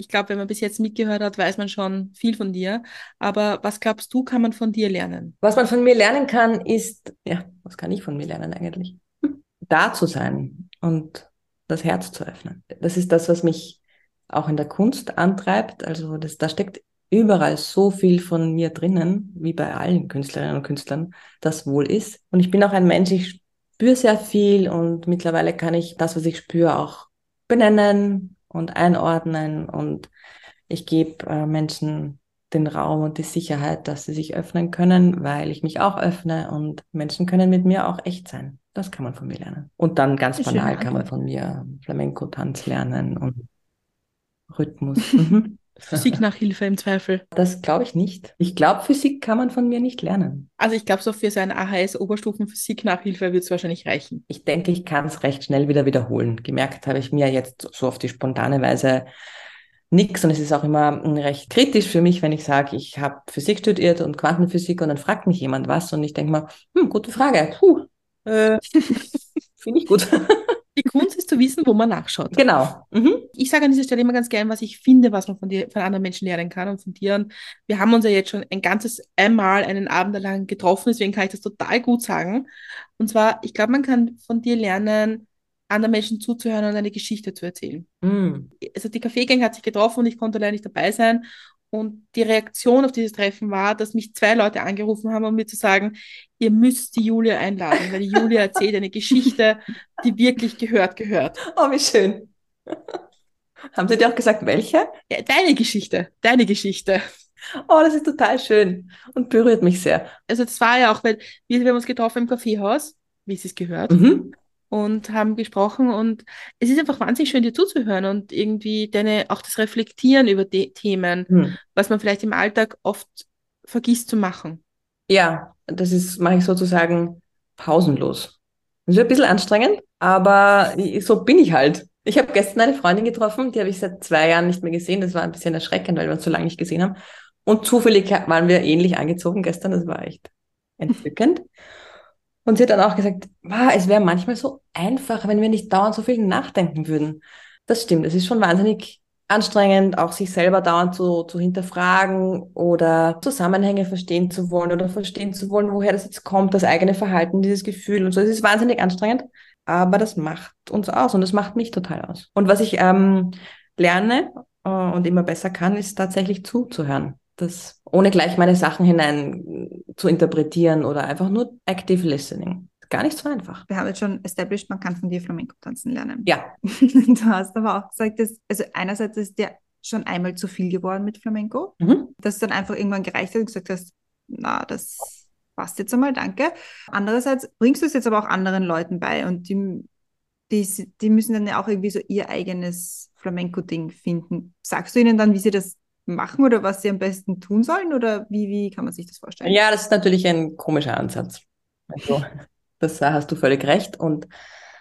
ich glaube, wenn man bis jetzt mitgehört hat, weiß man schon viel von dir. Aber was glaubst du, kann man von dir lernen? Was man von mir lernen kann, ist, ja, was kann ich von mir lernen eigentlich? *laughs* Da zu sein und das Herz zu öffnen. Das ist das, was mich auch in der Kunst antreibt. Also das, da steckt überall so viel von mir drinnen, wie bei allen Künstlerinnen und Künstlern das wohl ist. Und ich bin auch ein Mensch, ich spüre sehr viel und mittlerweile kann ich das, was ich spüre, auch benennen und einordnen und ich gebe äh, Menschen den Raum und die Sicherheit, dass sie sich öffnen können, weil ich mich auch öffne und Menschen können mit mir auch echt sein. Das kann man von mir lernen. Und dann ganz banal kann man von mir Flamenco-Tanz lernen und Rhythmus. *laughs* Mhm. Physiknachhilfe im Zweifel. Das glaube ich nicht. Ich glaube, Physik kann man von mir nicht lernen. Also ich glaube, so für so eine AHS-Oberstufen-Physik-Nachhilfe wird es wahrscheinlich reichen. Ich denke, ich kann es recht schnell wieder wiederholen. Gemerkt habe ich mir jetzt so auf die spontane Weise nichts und es ist auch immer recht kritisch für mich, wenn ich sage, ich habe Physik studiert und Quantenphysik und dann fragt mich jemand was und ich denke mal, hm, gute Frage. Puh, äh, *laughs* Finde ich gut. *laughs* Die Kunst ist zu wissen, wo man nachschaut. Genau. Mhm. Ich sage an dieser Stelle immer ganz gern, was ich finde, was man von, dir, von anderen Menschen lernen kann und von dir. Und wir haben uns ja jetzt schon ein ganzes einmal einen Abend lang getroffen, deswegen kann ich das total gut sagen. Und zwar, ich glaube, man kann von dir lernen, anderen Menschen zuzuhören und eine Geschichte zu erzählen. Mm. Also die Kaffeegang hat sich getroffen und ich konnte leider nicht dabei sein. Und die Reaktion auf dieses Treffen war, dass mich zwei Leute angerufen haben, um mir zu sagen, ihr müsst die Julia einladen, weil die Julia erzählt eine Geschichte, *laughs* die wirklich gehört, gehört. Oh, wie schön. Haben sie dir auch gesagt, welche? Ja, deine Geschichte, deine Geschichte. Oh, das ist total schön und berührt mich sehr. Also das war ja auch, weil wir, wir haben uns getroffen im Kaffeehaus, wie es gehört. Mhm und haben gesprochen und es ist einfach wahnsinnig schön, dir zuzuhören und irgendwie deine, auch das Reflektieren über die Themen, hm. was man vielleicht im Alltag oft vergisst zu machen. Ja, das ist, mache ich sozusagen pausenlos. Das ist ein bisschen anstrengend, aber so bin ich halt. Ich habe gestern eine Freundin getroffen, die habe ich seit zwei Jahren nicht mehr gesehen. Das war ein bisschen erschreckend, weil wir uns so lange nicht gesehen haben. Und zufällig waren wir ähnlich angezogen gestern. Das war echt entzückend. Und sie hat dann auch gesagt, wow, es wäre manchmal so einfach, wenn wir nicht dauernd so viel nachdenken würden. Das stimmt, es ist schon wahnsinnig anstrengend, auch sich selber dauernd zu, zu hinterfragen oder Zusammenhänge verstehen zu wollen oder verstehen zu wollen, woher das jetzt kommt, das eigene Verhalten, dieses Gefühl und so. Es ist wahnsinnig anstrengend, aber das macht uns aus und das macht mich total aus. Und was ich ähm, lerne äh, und immer besser kann, ist tatsächlich zuzuhören das ohne gleich meine Sachen hinein zu interpretieren oder einfach nur active listening. Gar nicht so einfach. Wir haben jetzt schon established, man kann von dir Flamenco tanzen lernen. Ja. *laughs* du hast aber auch gesagt, dass, also einerseits ist dir schon einmal zu viel geworden mit Flamenco, mhm. dass dann einfach irgendwann gereicht hat und gesagt hast, na, das passt jetzt einmal, danke. Andererseits bringst du es jetzt aber auch anderen Leuten bei und die, die, die müssen dann ja auch irgendwie so ihr eigenes Flamenco-Ding finden. Sagst du ihnen dann, wie sie das machen oder was sie am besten tun sollen? Oder wie, wie kann man sich das vorstellen? Ja, das ist natürlich ein komischer Ansatz. Also, *laughs* das hast du völlig recht. Und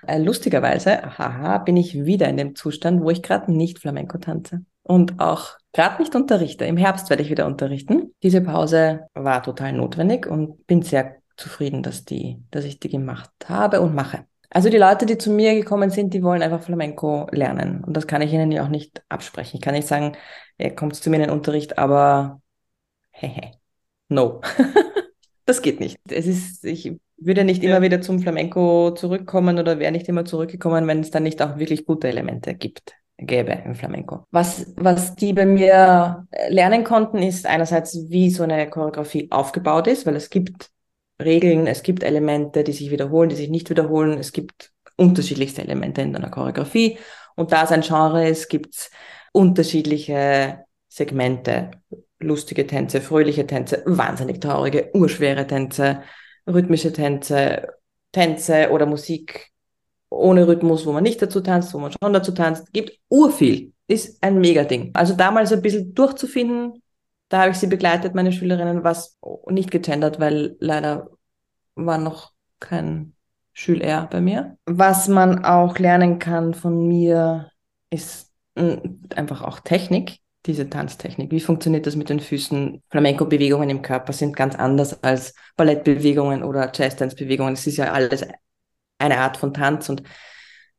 äh, lustigerweise, haha, bin ich wieder in dem Zustand, wo ich gerade nicht Flamenco tanze. Und auch gerade nicht unterrichte. Im Herbst werde ich wieder unterrichten. Diese Pause war total notwendig und bin sehr zufrieden, dass, die, dass ich die gemacht habe und mache. Also die Leute, die zu mir gekommen sind, die wollen einfach Flamenco lernen. Und das kann ich ihnen ja auch nicht absprechen. Ich kann nicht sagen, ihr kommt zu mir in den Unterricht, aber hehe, no. *laughs* das geht nicht. Es ist, ich würde nicht ja. immer wieder zum Flamenco zurückkommen oder wäre nicht immer zurückgekommen, wenn es dann nicht auch wirklich gute Elemente gibt gäbe im Flamenco. Was, was die bei mir lernen konnten, ist einerseits, wie so eine Choreografie aufgebaut ist, weil es gibt Regeln, es gibt Elemente, die sich wiederholen, die sich nicht wiederholen. Es gibt unterschiedlichste Elemente in einer Choreografie. Und da es ein Genre ist, gibt es unterschiedliche Segmente. Lustige Tänze, fröhliche Tänze, wahnsinnig traurige, urschwere Tänze, rhythmische Tänze, Tänze oder Musik ohne Rhythmus, wo man nicht dazu tanzt, wo man schon dazu tanzt. Gibt urviel. Ist ein Megading. Also damals ein bisschen durchzufinden, Da habe ich sie begleitet, meine Schülerinnen, was nicht gegendert, weil leider war noch kein Schüler bei mir. Was man auch lernen kann von mir, ist einfach auch Technik, diese Tanztechnik. Wie funktioniert das mit den Füßen? Flamenco-Bewegungen im Körper sind ganz anders als Ballettbewegungen oder Jazz-Dance-Bewegungen. Es ist ja alles eine Art von Tanz und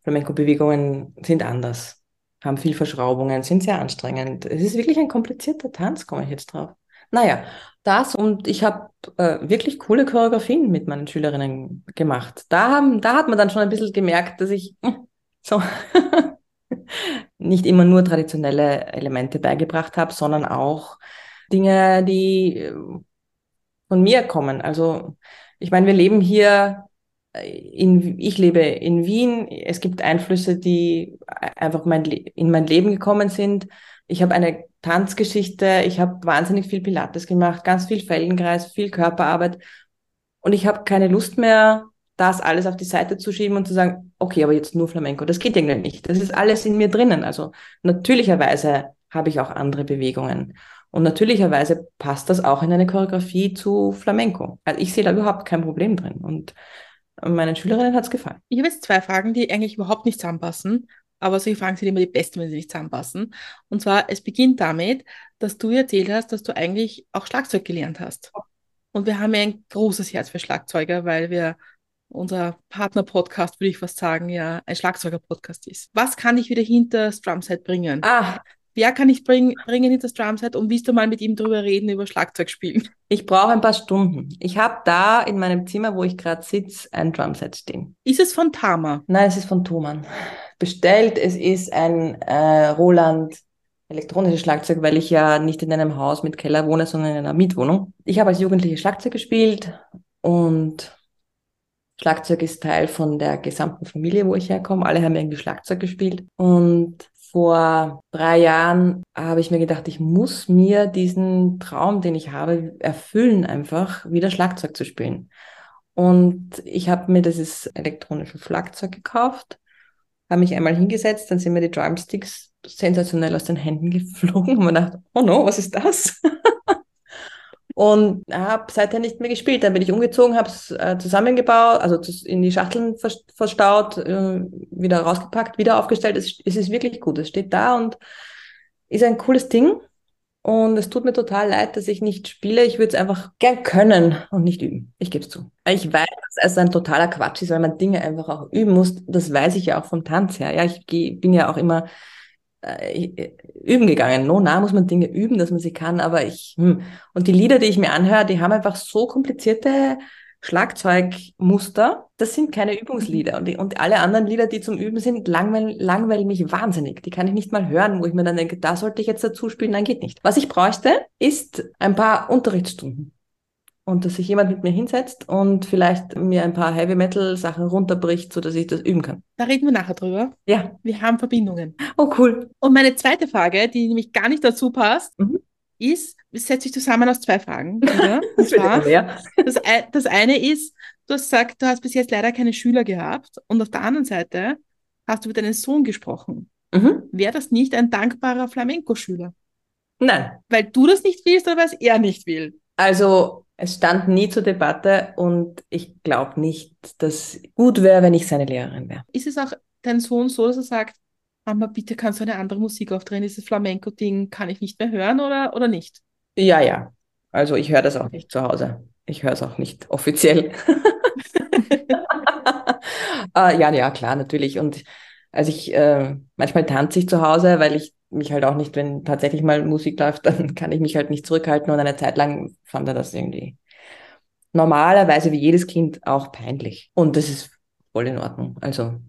Flamenco-Bewegungen sind anders, haben viel Verschraubungen, sind sehr anstrengend. Es ist wirklich ein komplizierter Tanz, komme ich jetzt drauf. Naja, das und ich habe äh, wirklich coole Choreografien mit meinen Schülerinnen gemacht. Da, haben, da hat man dann schon ein bisschen gemerkt, dass ich hm, so *laughs* nicht immer nur traditionelle Elemente beigebracht habe, sondern auch Dinge, die äh, von mir kommen. Also ich meine, wir leben hier in, ich lebe in Wien. Es gibt Einflüsse, die einfach mein, in mein Leben gekommen sind. Ich habe eine Tanzgeschichte, ich habe wahnsinnig viel Pilates gemacht, ganz viel Feldenkreis, viel Körperarbeit. Und ich habe keine Lust mehr, das alles auf die Seite zu schieben und zu sagen, okay, aber jetzt nur Flamenco. Das geht irgendwie nicht. Das ist alles in mir drinnen. Also natürlicherweise habe ich auch andere Bewegungen. Und natürlicherweise passt das auch in eine Choreografie zu Flamenco. Also ich sehe da überhaupt kein Problem drin. Und meinen Schülerinnen hat es gefallen. Ich habe jetzt zwei Fragen, die eigentlich überhaupt nicht zusammenpassen, aber solche Fragen sind immer die besten, wenn sie nicht zusammenpassen. Und zwar, es beginnt damit, dass du erzählt hast, dass du eigentlich auch Schlagzeug gelernt hast. Und wir haben ja ein großes Herz für Schlagzeuger, weil wir unser Partner-Podcast, würde ich fast sagen, ja ein Schlagzeuger-Podcast ist. Was kann ich wieder hinter das Drumset bringen? Ah, Wer kann ich bring, bringen in das Drumset und willst du mal mit ihm drüber reden, über Schlagzeug spielen? Ich brauche ein paar Stunden. Ich habe da in meinem Zimmer, wo ich gerade sitze, ein Drumset stehen. Ist es von Tama? Nein, es ist von Thomann. Bestellt, es ist ein äh, Roland elektronisches Schlagzeug, weil ich ja nicht in einem Haus mit Keller wohne, sondern in einer Mietwohnung. Ich habe als Jugendliche Schlagzeug gespielt und Schlagzeug ist Teil von der gesamten Familie, wo ich herkomme. Alle haben irgendwie Schlagzeug gespielt. Und vor drei Jahren habe ich mir gedacht, ich muss mir diesen Traum, den ich habe, erfüllen, einfach wieder Schlagzeug zu spielen. Und ich habe mir dieses elektronische Schlagzeug gekauft, habe mich einmal hingesetzt, dann sind mir die Drumsticks sensationell aus den Händen *laughs* geflogen und man dachte, oh no, was ist das? Und habe seither nicht mehr gespielt. Dann bin ich umgezogen, habe es äh, zusammengebaut, also in die Schachteln verstaut, äh, wieder rausgepackt, wieder aufgestellt. Es, es ist wirklich gut. Es steht da und ist ein cooles Ding. Und es tut mir total leid, dass ich nicht spiele. Ich würde es einfach gern können und nicht üben. Ich gebe es zu. Ich weiß, dass es ein totaler Quatsch ist, weil man Dinge einfach auch üben muss. Das weiß ich ja auch vom Tanz her. Ja, ich bin ja auch immer äh, üben gegangen. No, na muss man Dinge üben, dass man sie kann, aber ich, hm. und die Lieder, die ich mir anhöre, die haben einfach so komplizierte Schlagzeugmuster. Das sind keine Übungslieder. Und, die, und alle anderen Lieder, die zum Üben sind, langweilen, langweilen mich wahnsinnig. Die kann ich nicht mal hören, wo ich mir dann denke, da sollte ich jetzt dazu spielen. Nein, geht nicht. Was ich bräuchte, ist ein paar Unterrichtsstunden und dass sich jemand mit mir hinsetzt und vielleicht mir ein paar Heavy Metal Sachen runterbricht, so dass ich das üben kann. Da reden wir nachher drüber. Ja. Wir haben Verbindungen. Oh, cool. Und meine zweite Frage, die nämlich gar nicht dazu passt, mhm. ist, es setzt sich zusammen aus zwei Fragen. *laughs* das, zwar, das, das eine ist, du hast gesagt, du hast bis jetzt leider keine Schüler gehabt und auf der anderen Seite hast du mit deinem Sohn gesprochen. Mhm. Wäre das nicht ein dankbarer Flamenco-Schüler? Nein. Weil du das nicht willst oder weil es er nicht will? Also es stand nie zur Debatte und ich glaube nicht, dass gut wäre, wenn ich seine Lehrerin wäre. Ist es auch dein Sohn so, dass er sagt, Mama, bitte kannst du eine andere Musik aufdrehen, dieses Flamenco-Ding kann ich nicht mehr hören oder, oder nicht? Ja, ja. Also ich höre das auch nicht zu Hause. Ich höre es auch nicht offiziell. uh, *laughs* *laughs* ja, ja, klar, natürlich. Und also ich, äh, manchmal tanze ich zu Hause, weil ich mich halt auch nicht, wenn tatsächlich mal Musik läuft, *laughs* dann kann ich mich halt nicht zurückhalten und eine Zeit lang fand er das irgendwie normalerweise wie jedes Kind auch peinlich. Und das ist voll in Ordnung. Also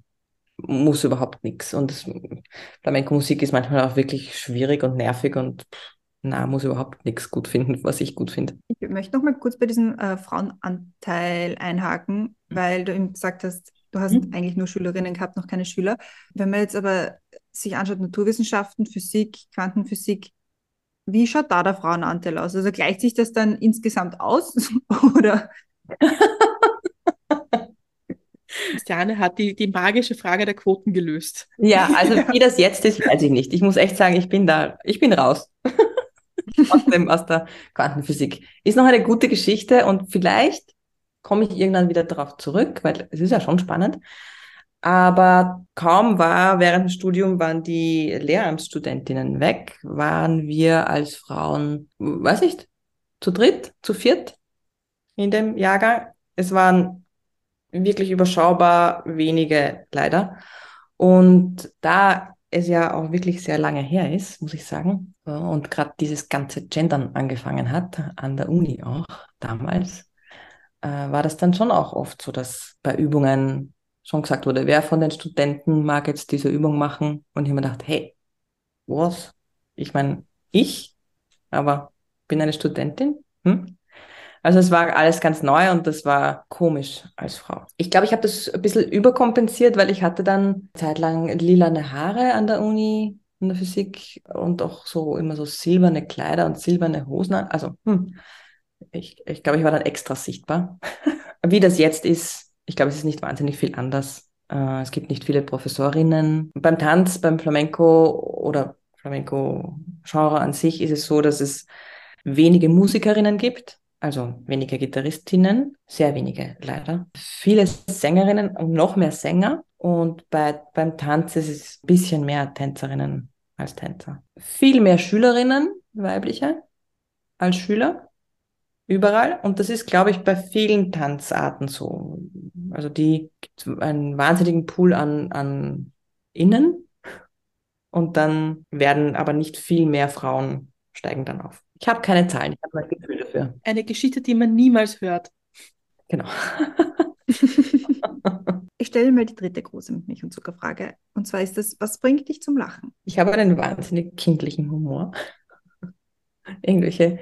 muss überhaupt nichts. Und Flamenco-Musik ist manchmal auch wirklich schwierig und nervig und na, muss überhaupt nichts gut finden, was ich gut finde. Ich möchte noch mal kurz bei diesem äh, Frauenanteil einhaken, mhm. weil du eben gesagt hast, du hast mhm. eigentlich nur Schülerinnen gehabt, noch keine Schüler. Wenn man jetzt aber sich anschaut, Naturwissenschaften, Physik, Quantenphysik, wie schaut da der Frauenanteil aus? Also gleicht sich das dann insgesamt aus? *laughs* Oder? Christiane hat die, die magische Frage der Quoten gelöst. Ja, also wie das jetzt ist, weiß ich nicht. Ich muss echt sagen, ich bin da, ich bin raus. *laughs* aus, dem, aus der Quantenphysik. Ist noch eine gute Geschichte und vielleicht komme ich irgendwann wieder darauf zurück, weil es ist ja schon spannend. Aber kaum war während dem Studium waren die Lehramtsstudentinnen weg, waren wir als Frauen, weiß nicht, zu dritt, zu viert in dem Jahrgang. Es waren wirklich überschaubar wenige leider. Und da es ja auch wirklich sehr lange her ist, muss ich sagen, und gerade dieses ganze Gendern angefangen hat, an der Uni auch damals, äh, war das dann schon auch oft so, dass bei Übungen schon gesagt wurde, wer von den Studenten mag jetzt diese Übung machen? Und ich habe mir gedacht, hey, was? Ich meine, ich, aber bin eine Studentin. Hm? Also es war alles ganz neu und das war komisch als Frau. Ich glaube, ich habe das ein bisschen überkompensiert, weil ich hatte dann zeitlang lilane Haare an der Uni in der Physik und auch so immer so silberne Kleider und silberne Hosen. Also hm, ich, ich glaube, ich war dann extra sichtbar. *laughs* Wie das jetzt ist, ich glaube, es ist nicht wahnsinnig viel anders. Äh, es gibt nicht viele Professorinnen. Beim Tanz, beim Flamenco oder Flamenco-Genre an sich ist es so, dass es wenige Musikerinnen gibt, also wenige Gitarristinnen, sehr wenige leider. Viele Sängerinnen und noch mehr Sänger. Und bei, beim Tanz ist es ein bisschen mehr Tänzerinnen als Tänzer. Viel mehr Schülerinnen, weibliche, als Schüler überall. Und das ist, glaube ich, bei vielen Tanzarten so. Also die gibt einen wahnsinnigen Pool an, an Innen. Und dann werden aber nicht viel mehr Frauen steigen dann auf. Ich habe keine Zahlen, ich habe ein Gefühl dafür. Eine Geschichte, die man niemals hört. Genau. *laughs* *laughs* ich stelle mal die dritte große Milch- und Zuckerfrage. Und zwar ist das, was bringt dich zum Lachen? Ich habe einen wahnsinnig kindlichen Humor. Irgendwelche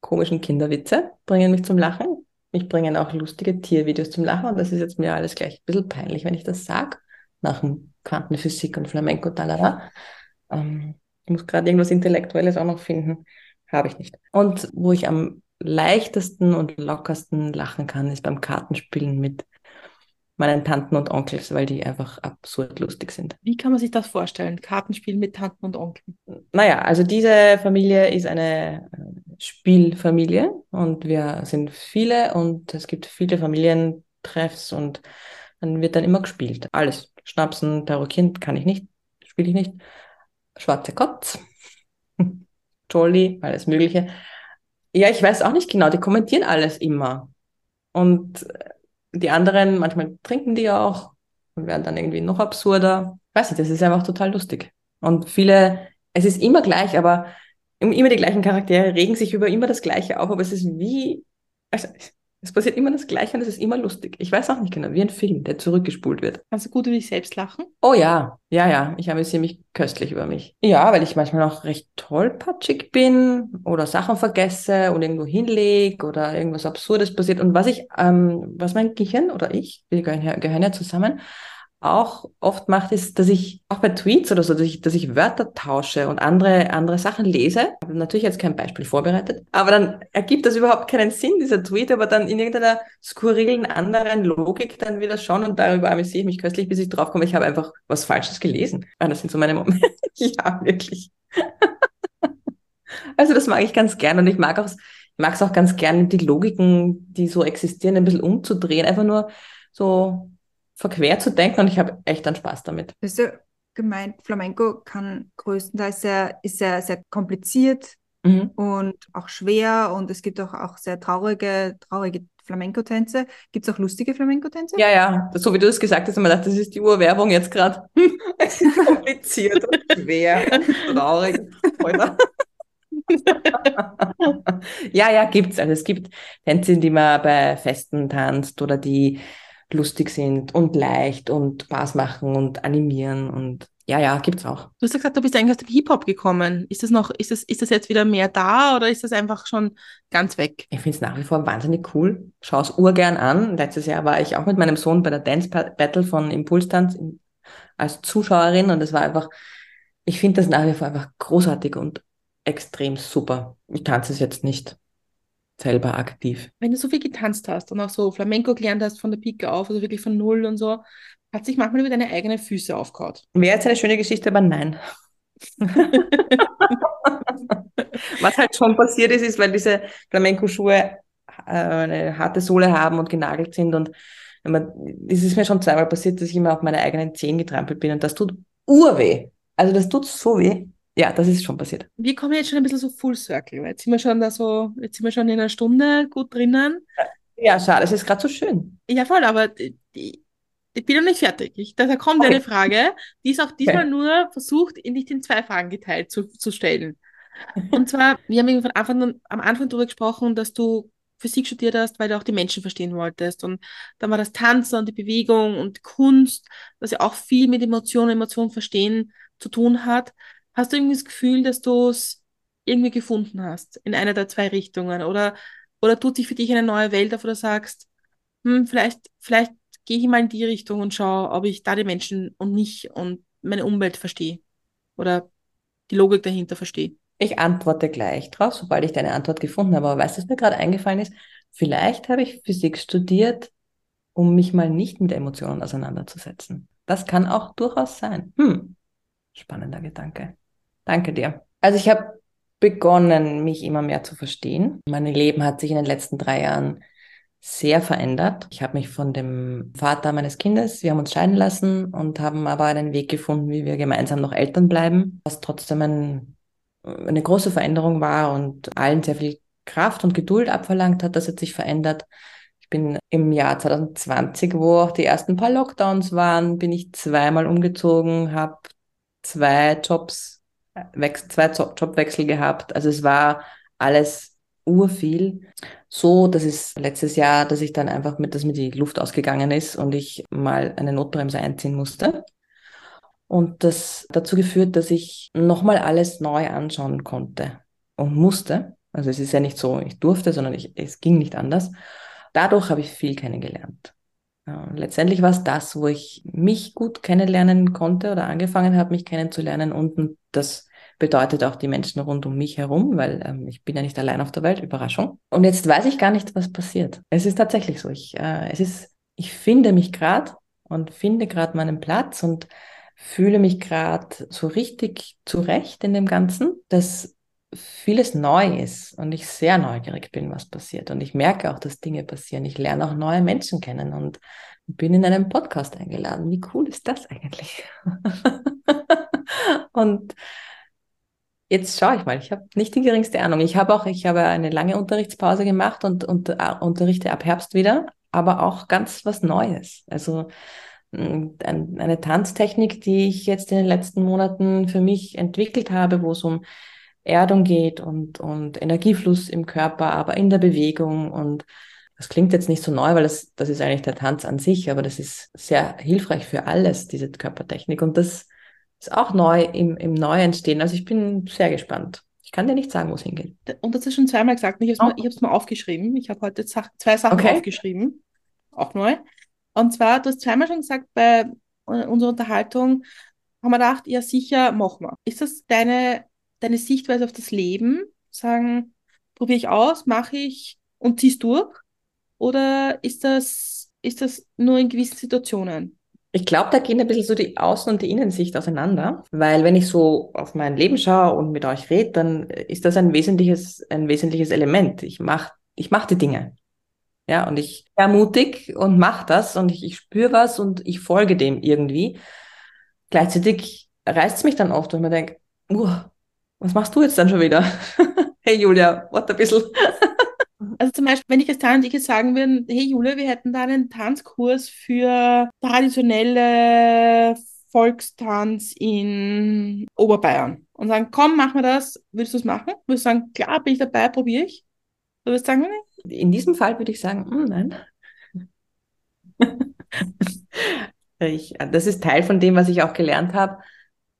komischen Kinderwitze bringen mich zum Lachen. Mich bringen auch lustige Tiervideos zum Lachen. Und das ist jetzt mir alles gleich ein bisschen peinlich, wenn ich das sage. Nach dem Quantenphysik und Flamenco, talala. Ähm, ich muss gerade irgendwas Intellektuelles auch noch finden. Habe ich nicht. Und wo ich am leichtesten und lockersten lachen kann, ist beim Kartenspielen mit meinen Tanten und Onkels, weil die einfach absurd lustig sind. Wie kann man sich das vorstellen? Kartenspiel mit Tanten und Onkeln? Naja, also diese Familie ist eine äh, Spielfamilie und wir sind viele und es gibt viele Familientreffs und dann wird dann immer gespielt. Alles. Schnapsen, Tarot kann ich nicht, spiele ich nicht. Schwarze Kotz, *laughs* Jolly, alles Mögliche. Ja, ich weiß auch nicht genau, die kommentieren alles immer. Und die anderen, manchmal trinken die auch und werden dann irgendwie noch absurder. Weiß nicht, das ist einfach total lustig. Und viele, es ist immer gleich, aber immer die gleichen Charaktere regen sich über immer das Gleiche auf, aber es ist wie, also es passiert immer das Gleiche und es ist immer lustig. Ich weiß auch nicht genau, wie ein Film, der zurückgespult wird. Kannst du gut über dich selbst lachen? Oh ja, ja, ja. Ich amüsiere mich köstlich über mich. Ja, weil ich manchmal auch recht tollpatschig bin oder Sachen vergesse und irgendwo hinlege oder irgendwas Absurdes passiert. Und was ich, ähm, was mein Gehirn oder ich, wir gehören gehören ja zusammen, auch oft macht, ist, dass ich auch bei Tweets oder so, dass ich, dass ich Wörter tausche und andere, andere Sachen lese. Habe natürlich jetzt kein Beispiel vorbereitet, aber dann ergibt das überhaupt keinen Sinn, dieser Tweet, aber dann in irgendeiner skurrilen anderen Logik dann wieder schon und darüber amüsiere ich mich köstlich, bis ich draufkomme, ich habe einfach was Falsches gelesen. Ah, das sind so meine Momente. *laughs* ja, wirklich. *laughs* also das mag ich ganz gern und ich mag auch, ich mag es auch ganz gern, die Logiken, die so existieren, ein bisschen umzudrehen. Einfach nur so verquer zu denken und ich habe echt einen Spaß damit. Hast du gemeint, Flamenco kann größtenteils sehr, ist sehr, sehr kompliziert mhm. und auch schwer und es gibt auch, auch sehr traurige, traurige Flamenco-Tänze. Gibt es auch lustige Flamenco-Tänze? Ja, ja, so wie du es gesagt hast, man dachte, das ist die Urwerbung jetzt gerade. *laughs* kompliziert und schwer, traurig, *laughs* ja, ja, gibt's. Also es gibt Tänze, die man bei Festen tanzt oder die lustig sind und leicht und Spaß machen und animieren und ja, ja, gibt's auch. Du hast ja gesagt, du bist eigentlich aus dem Hip-Hop gekommen. Ist das noch, ist das, ist das jetzt wieder mehr da oder ist das einfach schon ganz weg? Ich finde es nach wie vor wahnsinnig cool. Schau es urgern an. Letztes Jahr war ich auch mit meinem Sohn bei der Dance Battle von Impulstanz als Zuschauerin und es war einfach, ich finde das nach wie vor einfach großartig und extrem super. Ich tanze es jetzt nicht selber aktiv. Wenn du so viel getanzt hast und auch so Flamenco gelernt hast von der Pike auf, also wirklich von Null und so, hat sich manchmal über deine eigenen Füße aufgehauen. Wäre jetzt eine schöne Geschichte, aber nein. *laughs* Was halt schon passiert ist, ist, weil diese Flamenco-Schuhe äh, eine harte Sohle haben und genagelt sind und es ist mir schon zweimal passiert, dass ich immer auf meine eigenen Zehen getrampelt bin und das tut urweh. Also das tut so weh. Ja, das ist schon passiert. Wir kommen jetzt schon ein bisschen so Full Circle. Jetzt sind wir schon da so, jetzt sind wir schon in einer Stunde gut drinnen. Ja, schade, es ist gerade so schön. Ja, voll, aber die, ich bin noch nicht fertig. Ich, da kommt okay. eine Frage, die ist auch diesmal okay. nur versucht, in nicht in zwei Fragen geteilt zu, zu stellen. Und zwar, wir haben von Anfang, am Anfang darüber gesprochen, dass du Physik studiert hast, weil du auch die Menschen verstehen wolltest. Und dann war das Tanzen und die Bewegung und Kunst, was ja auch viel mit Emotionen, Emotionen verstehen zu tun hat. Hast du irgendwie das Gefühl, dass du es irgendwie gefunden hast in einer der zwei Richtungen? Oder, oder tut sich für dich eine neue Welt auf, du sagst, hm, vielleicht, vielleicht gehe ich mal in die Richtung und schaue, ob ich da die Menschen und mich und meine Umwelt verstehe oder die Logik dahinter verstehe. Ich antworte gleich drauf, sobald ich deine Antwort gefunden habe. Aber weißt du, was mir gerade eingefallen ist? Vielleicht habe ich Physik studiert, um mich mal nicht mit Emotionen auseinanderzusetzen. Das kann auch durchaus sein. Hm. Spannender Gedanke. Danke dir. Also ich habe begonnen, mich immer mehr zu verstehen. Mein Leben hat sich in den letzten drei Jahren sehr verändert. Ich habe mich von dem Vater meines Kindes, wir haben uns scheiden lassen und haben aber einen Weg gefunden, wie wir gemeinsam noch Eltern bleiben, was trotzdem ein, eine große Veränderung war und allen sehr viel Kraft und Geduld abverlangt hat. Das hat sich verändert. Ich bin im Jahr 2020, wo auch die ersten paar Lockdowns waren, bin ich zweimal umgezogen, habe zwei Jobs, zwei Jobwechsel gehabt. Also es war alles urviel. So, dass es letztes Jahr, dass ich dann einfach mit, dass mir die Luft ausgegangen ist und ich mal eine Notbremse einziehen musste. Und das dazu geführt, dass ich nochmal alles neu anschauen konnte und musste. Also es ist ja nicht so, ich durfte, sondern ich, es ging nicht anders. Dadurch habe ich viel kennengelernt. letztendlich war es das, wo ich mich gut kennenlernen konnte oder angefangen habe, mich kennenzulernen und das bedeutet auch die Menschen rund um mich herum, weil ähm, ich bin ja nicht allein auf der Welt, Überraschung. Und jetzt weiß ich gar nicht, was passiert. Es ist tatsächlich so. Ich, äh, es ist, ich finde mich gerade und finde gerade meinen Platz und fühle mich gerade so richtig zurecht in dem Ganzen, dass vieles neu ist und ich sehr neugierig bin, was passiert. Und ich merke auch, dass Dinge passieren. Ich lerne auch neue Menschen kennen und bin in einem Podcast eingeladen. Wie cool ist das eigentlich? *laughs* und Jetzt schaue ich mal, ich habe nicht die geringste Ahnung. Ich habe auch, ich habe eine lange Unterrichtspause gemacht und, und uh, unterrichte ab Herbst wieder, aber auch ganz was Neues. Also ein, eine Tanztechnik, die ich jetzt in den letzten Monaten für mich entwickelt habe, wo es um Erdung geht und, und Energiefluss im Körper, aber in der Bewegung. Und das klingt jetzt nicht so neu, weil das, das ist eigentlich der Tanz an sich, aber das ist sehr hilfreich für alles, diese Körpertechnik. Und das ist auch neu im, im Neuentstehen. Also ich bin sehr gespannt. Ich kann dir nicht sagen, wo es hingeht. Und das ist schon zweimal gesagt. Ich habe es oh. mal, aufgeschrieben. Ich habe heute zwei Sachen okay. aufgeschrieben. Auch neu. Und zwar, du hast zweimal schon gesagt, bei unserer Unterhaltung haben wir gedacht, ja sicher, machen wir. Ist das deine, deine Sichtweise auf das Leben? Sagen, probiere ich aus, mache ich und ziehst durch? Oder ist das, ist das nur in gewissen Situationen? Ich glaube, da gehen ein bisschen so die Außen- und die Innensicht auseinander, weil wenn ich so auf mein Leben schaue und mit euch rede, dann ist das ein wesentliches, ein wesentliches Element. Ich mache ich mach die Dinge. Ja, und ich ermutig und mache das und ich, ich spüre was und ich folge dem irgendwie. Gleichzeitig reißt es mich dann oft, und mir denke, uh, was machst du jetzt dann schon wieder? *laughs* hey Julia, warte ein bisschen. Also zum Beispiel, wenn ich jetzt Tanja jetzt sagen würde, hey Jule, wir hätten da einen Tanzkurs für traditionelle Volkstanz in Oberbayern. Und sagen, komm, machen wir das. Würdest du es machen? Würdest du sagen, klar, bin ich dabei, probiere ich? Du würdest sagen, nein? In diesem Fall würde ich sagen, mm, nein. *laughs* ich, das ist Teil von dem, was ich auch gelernt habe,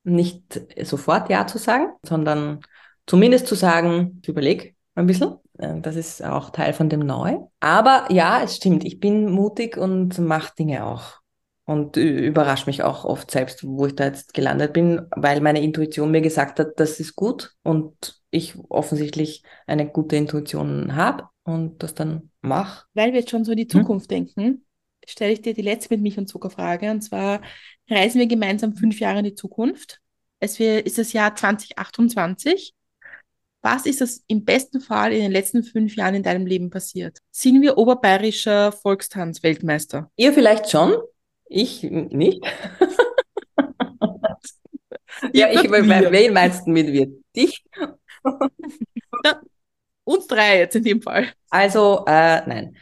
nicht sofort Ja zu sagen, sondern zumindest zu sagen, ich überlege ein bisschen das ist auch Teil von dem Neu. Aber ja, es stimmt, ich bin mutig und mache Dinge auch. Und überrasche mich auch oft selbst, wo ich da jetzt gelandet bin, weil meine Intuition mir gesagt hat, das ist gut und ich offensichtlich eine gute Intuition habe und das dann mache. Weil wir jetzt schon so in die hm? Zukunft hm? denken, stelle ich dir die letzte mit Milch und Zucker Frage. Und zwar reisen wir gemeinsam fünf Jahre in die Zukunft. Es ist das Jahr 2028 Was ist das im besten Fall in den letzten fünf Jahren in deinem Leben passiert? Sind wir oberbayerischer Volkstanz-Weltmeister? Ihr vielleicht schon, ich nicht. *laughs* ja, ich, wen meinst du mit wir? Dich? *laughs* ja, uns drei jetzt in dem Fall. Also, äh, nein.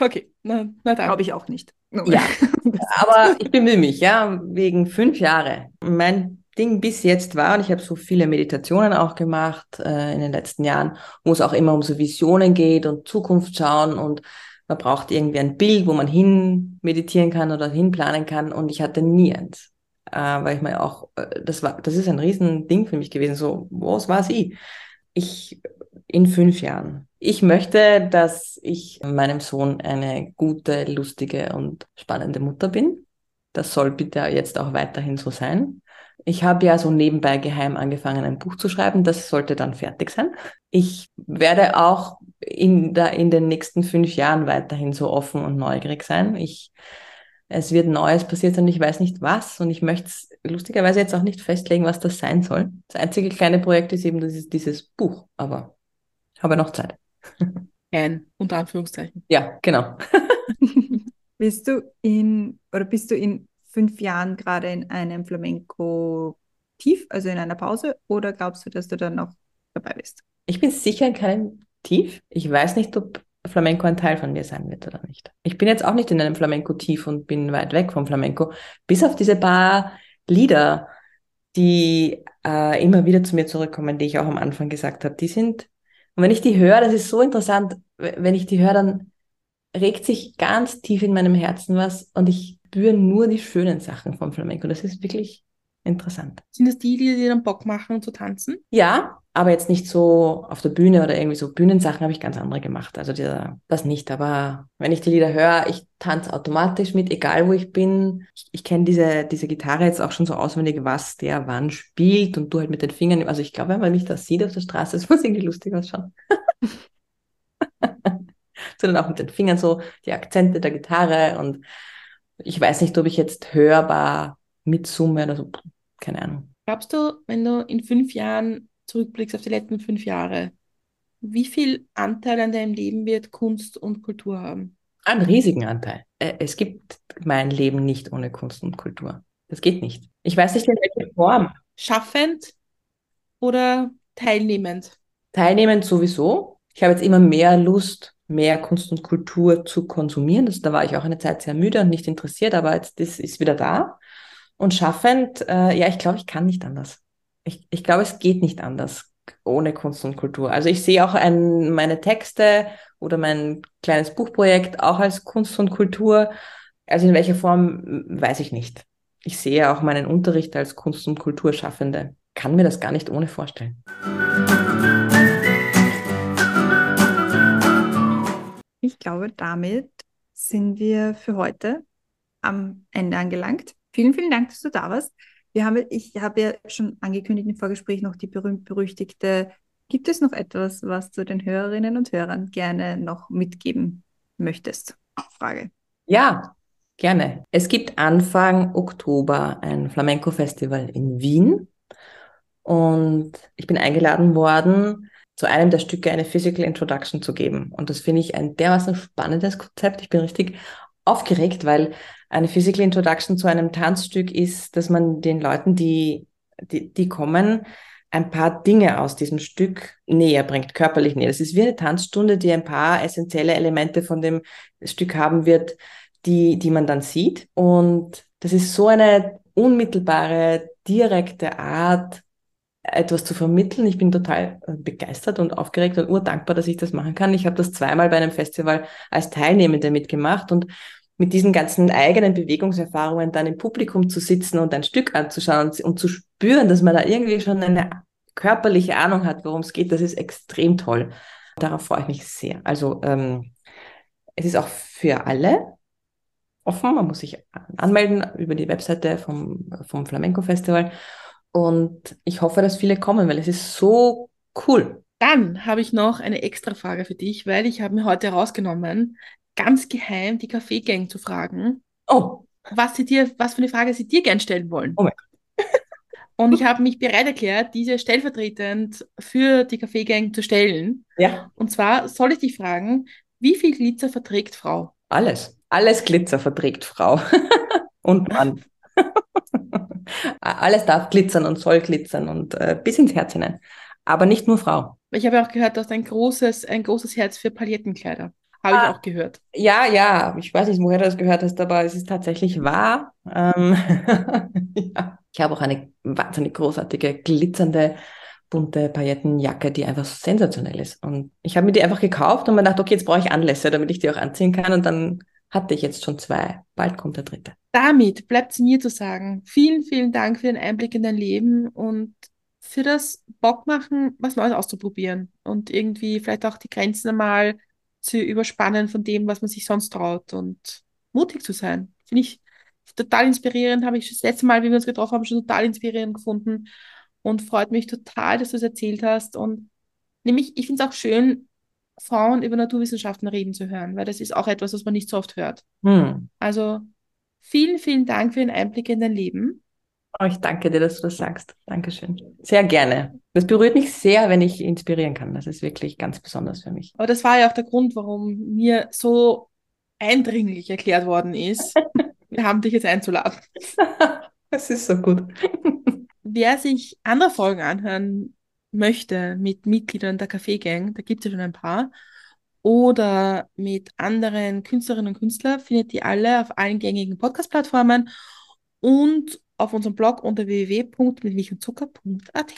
Okay, na, na dann. Glaube ich auch nicht. Ja, *laughs* aber ich bemühe mich, ja, wegen fünf Jahre. Mein Ding bis jetzt war, und ich habe so viele Meditationen auch gemacht äh, in den letzten Jahren, wo es auch immer um so Visionen geht und Zukunft schauen und man braucht irgendwie ein Bild, wo man hin meditieren kann oder hin planen kann und ich hatte nie eins. Äh, weil ich mir auch, äh, das war, das ist ein riesen Ding für mich gewesen, so, was war sie? Ich in fünf Jahren. Ich möchte, dass ich meinem Sohn eine gute, lustige und spannende Mutter bin. Das soll bitte jetzt auch weiterhin so sein. Ich habe ja so nebenbei geheim angefangen, ein Buch zu schreiben. Das sollte dann fertig sein. Ich werde auch in, der, in den nächsten fünf Jahren weiterhin so offen und neugierig sein. Ich, es wird Neues passiert und ich weiß nicht was. Und ich möchte es lustigerweise jetzt auch nicht festlegen, was das sein soll. Das einzige kleine Projekt ist eben dieses, dieses Buch. Aber habe noch Zeit. Ein, unter Anführungszeichen. Ja, genau. *laughs* bist du in, oder bist du in fünf Jahren gerade in einem Flamenco-Tief, also in einer Pause, oder glaubst du, dass du dann noch dabei bist? Ich bin sicher in keinem Tief. Ich weiß nicht, ob Flamenco ein Teil von mir sein wird oder nicht. Ich bin jetzt auch nicht in einem Flamenco-Tief und bin weit weg vom Flamenco, bis auf diese paar Lieder, die äh, immer wieder zu mir zurückkommen, die ich auch am Anfang gesagt habe. Die sind und wenn ich die höre, das ist so interessant, wenn ich die höre, dann regt sich ganz tief in meinem Herzen was und ich spüre nur die schönen Sachen vom Flamenco. Das ist wirklich interessant. Sind das die, die dir dann Bock machen zu tanzen? Ja, aber jetzt nicht so auf der Bühne oder irgendwie so Bühnensachen habe ich ganz andere gemacht. Also dieser, das nicht. Aber wenn ich die Lieder höre, ich tanze automatisch mit, egal wo ich bin. Ich, ich kenne diese, diese Gitarre jetzt auch schon so auswendig, was der wann spielt und du halt mit den Fingern. Also ich glaube, wenn man mich da sieht auf der Straße, *laughs* das muss irgendwie lustig ausschauen. *laughs* Sondern auch mit den Fingern so die Akzente der Gitarre und ich weiß nicht, ob ich jetzt hörbar mitsumme oder so. Keine Ahnung. Glaubst du, wenn du in fünf Jahren zurückblickst auf die letzten fünf Jahre, wie viel Anteil an deinem Leben wird Kunst und Kultur haben? Einen riesigen Anteil. Äh, es gibt mein Leben nicht ohne Kunst und Kultur. Das geht nicht. Ich weiß nicht in welcher Form. Schaffend oder teilnehmend? Teilnehmend sowieso. Ich habe jetzt immer mehr Lust, mehr Kunst und Kultur zu konsumieren. Das, da war ich auch eine Zeit sehr müde und nicht interessiert, aber jetzt das ist wieder da. Und schaffend, äh, ja, ich glaube, ich kann nicht anders ich, ich glaube, es geht nicht anders ohne Kunst und Kultur. Also ich sehe auch ein, meine Texte oder mein kleines Buchprojekt auch als Kunst und Kultur. Also in welcher Form, weiß ich nicht. Ich sehe auch meinen Unterricht als Kunst- und Kulturschaffende. Kann mir das gar nicht ohne vorstellen. Glaube, damit sind wir für heute am Ende angelangt. Vielen, vielen Dank, dass du da warst. Wir haben, ich habe ja schon angekündigt im Vorgespräch noch die berühmt-berüchtigte, gibt es noch etwas, was du den Hörerinnen und Hörern gerne noch mitgeben möchtest? Frage. Ja, gerne. Es gibt Anfang Oktober ein Flamenco-Festival in Wien und ich bin eingeladen worden, zu einem der Stücke eine Physical Introduction zu geben. Und das finde ich ein dermaßen spannendes Konzept. Ich bin richtig aufgeregt, weil eine Physical Introduction zu einem Tanzstück ist, dass man den Leuten, die, die, die kommen, ein paar Dinge aus diesem Stück näher bringt, körperlich näher. Das ist wie eine Tanzstunde, die ein paar essentielle Elemente von dem Stück haben wird, die, die man dann sieht. Und das ist so eine unmittelbare, direkte Art, etwas zu vermitteln. Ich bin total äh, begeistert und aufgeregt und urdankbar, dass ich das machen kann. Ich habe das zweimal bei einem Festival als Teilnehmende mitgemacht und mit diesen ganzen eigenen Bewegungserfahrungen dann im Publikum zu sitzen und ein Stück anzuschauen und, zu spüren, dass man da irgendwie schon eine körperliche Ahnung hat, worum es geht, das ist extrem toll. Darauf freue ich mich sehr. Also ähm, es ist auch für alle offen. Man muss sich anmelden über die Webseite vom, vom Flamenco Festival. Und ich hoffe, dass viele kommen, weil es ist so cool. Dann habe ich noch eine extra Frage für dich, weil ich habe mir heute herausgenommen, ganz geheim die Kaffeegang zu fragen. Oh. Was sie dir, was für eine Frage sie dir gern stellen wollen. Oh mein Gott. *laughs* Und ich habe mich bereit erklärt, diese stellvertretend für die Kaffeegang zu stellen. Ja. Und zwar soll ich dich fragen, wie viel Glitzer verträgt Frau? Alles. Alles Glitzer verträgt Frau. *laughs* und Mann. *laughs* *laughs* Alles darf glitzern und soll glitzern und äh, bis ins Herz hinein. Aber nicht nur Frau. Ich habe auch gehört, dass ein großes, ein großes Herz für Palettenkleider. Habe ah, ich auch gehört. Ja, ja, ich weiß nicht, woher du das gehört hast, aber es ist tatsächlich wahr. Ähm, *laughs* ja. Ich habe auch eine wahnsinnig großartige, glitzernde, bunte Paillettenjacke, die einfach sensationell ist. Und ich habe mir die einfach gekauft und mir gedacht, okay, jetzt brauche ich Anlässe, damit ich die auch anziehen kann. Und dann hatte ich jetzt schon zwei. Bald kommt der dritte. Damit bleibt es mir zu sagen, vielen, vielen Dank für den Einblick in dein Leben und für das Bock machen, was Neues auszuprobieren und irgendwie vielleicht auch die Grenzen einmal zu überspannen von dem, was man sich sonst traut und mutig zu sein. Finde ich total inspirierend, habe ich das letzte Mal, wie wir uns getroffen haben, schon total inspirierend gefunden und freut mich total, dass du es erzählt hast. Und nämlich, ich finde es auch schön, Frauen über Naturwissenschaften reden zu hören, weil das ist auch etwas, was man nicht so oft hört. Hm. Also vielen, vielen Dank für den Einblick in dein Leben. Oh, ich danke dir, dass du das sagst. Dankeschön. Sehr gerne. Das berührt mich sehr, wenn ich inspirieren kann. Das ist wirklich ganz besonders für mich. Aber das war ja auch der Grund, warum mir so eindringlich erklärt worden ist, *laughs* wir haben dich jetzt einzuladen. *laughs* Das ist so gut. Wer sich andere Folgen anhören möchte mit Mitgliedern der Café Gang, da gibt es ja schon ein paar, oder mit anderen Künstlerinnen und Künstlern, findet ihr alle auf allen gängigen Podcast-Plattformen und auf unserem Blog unter www.mitmilchundzucker.at.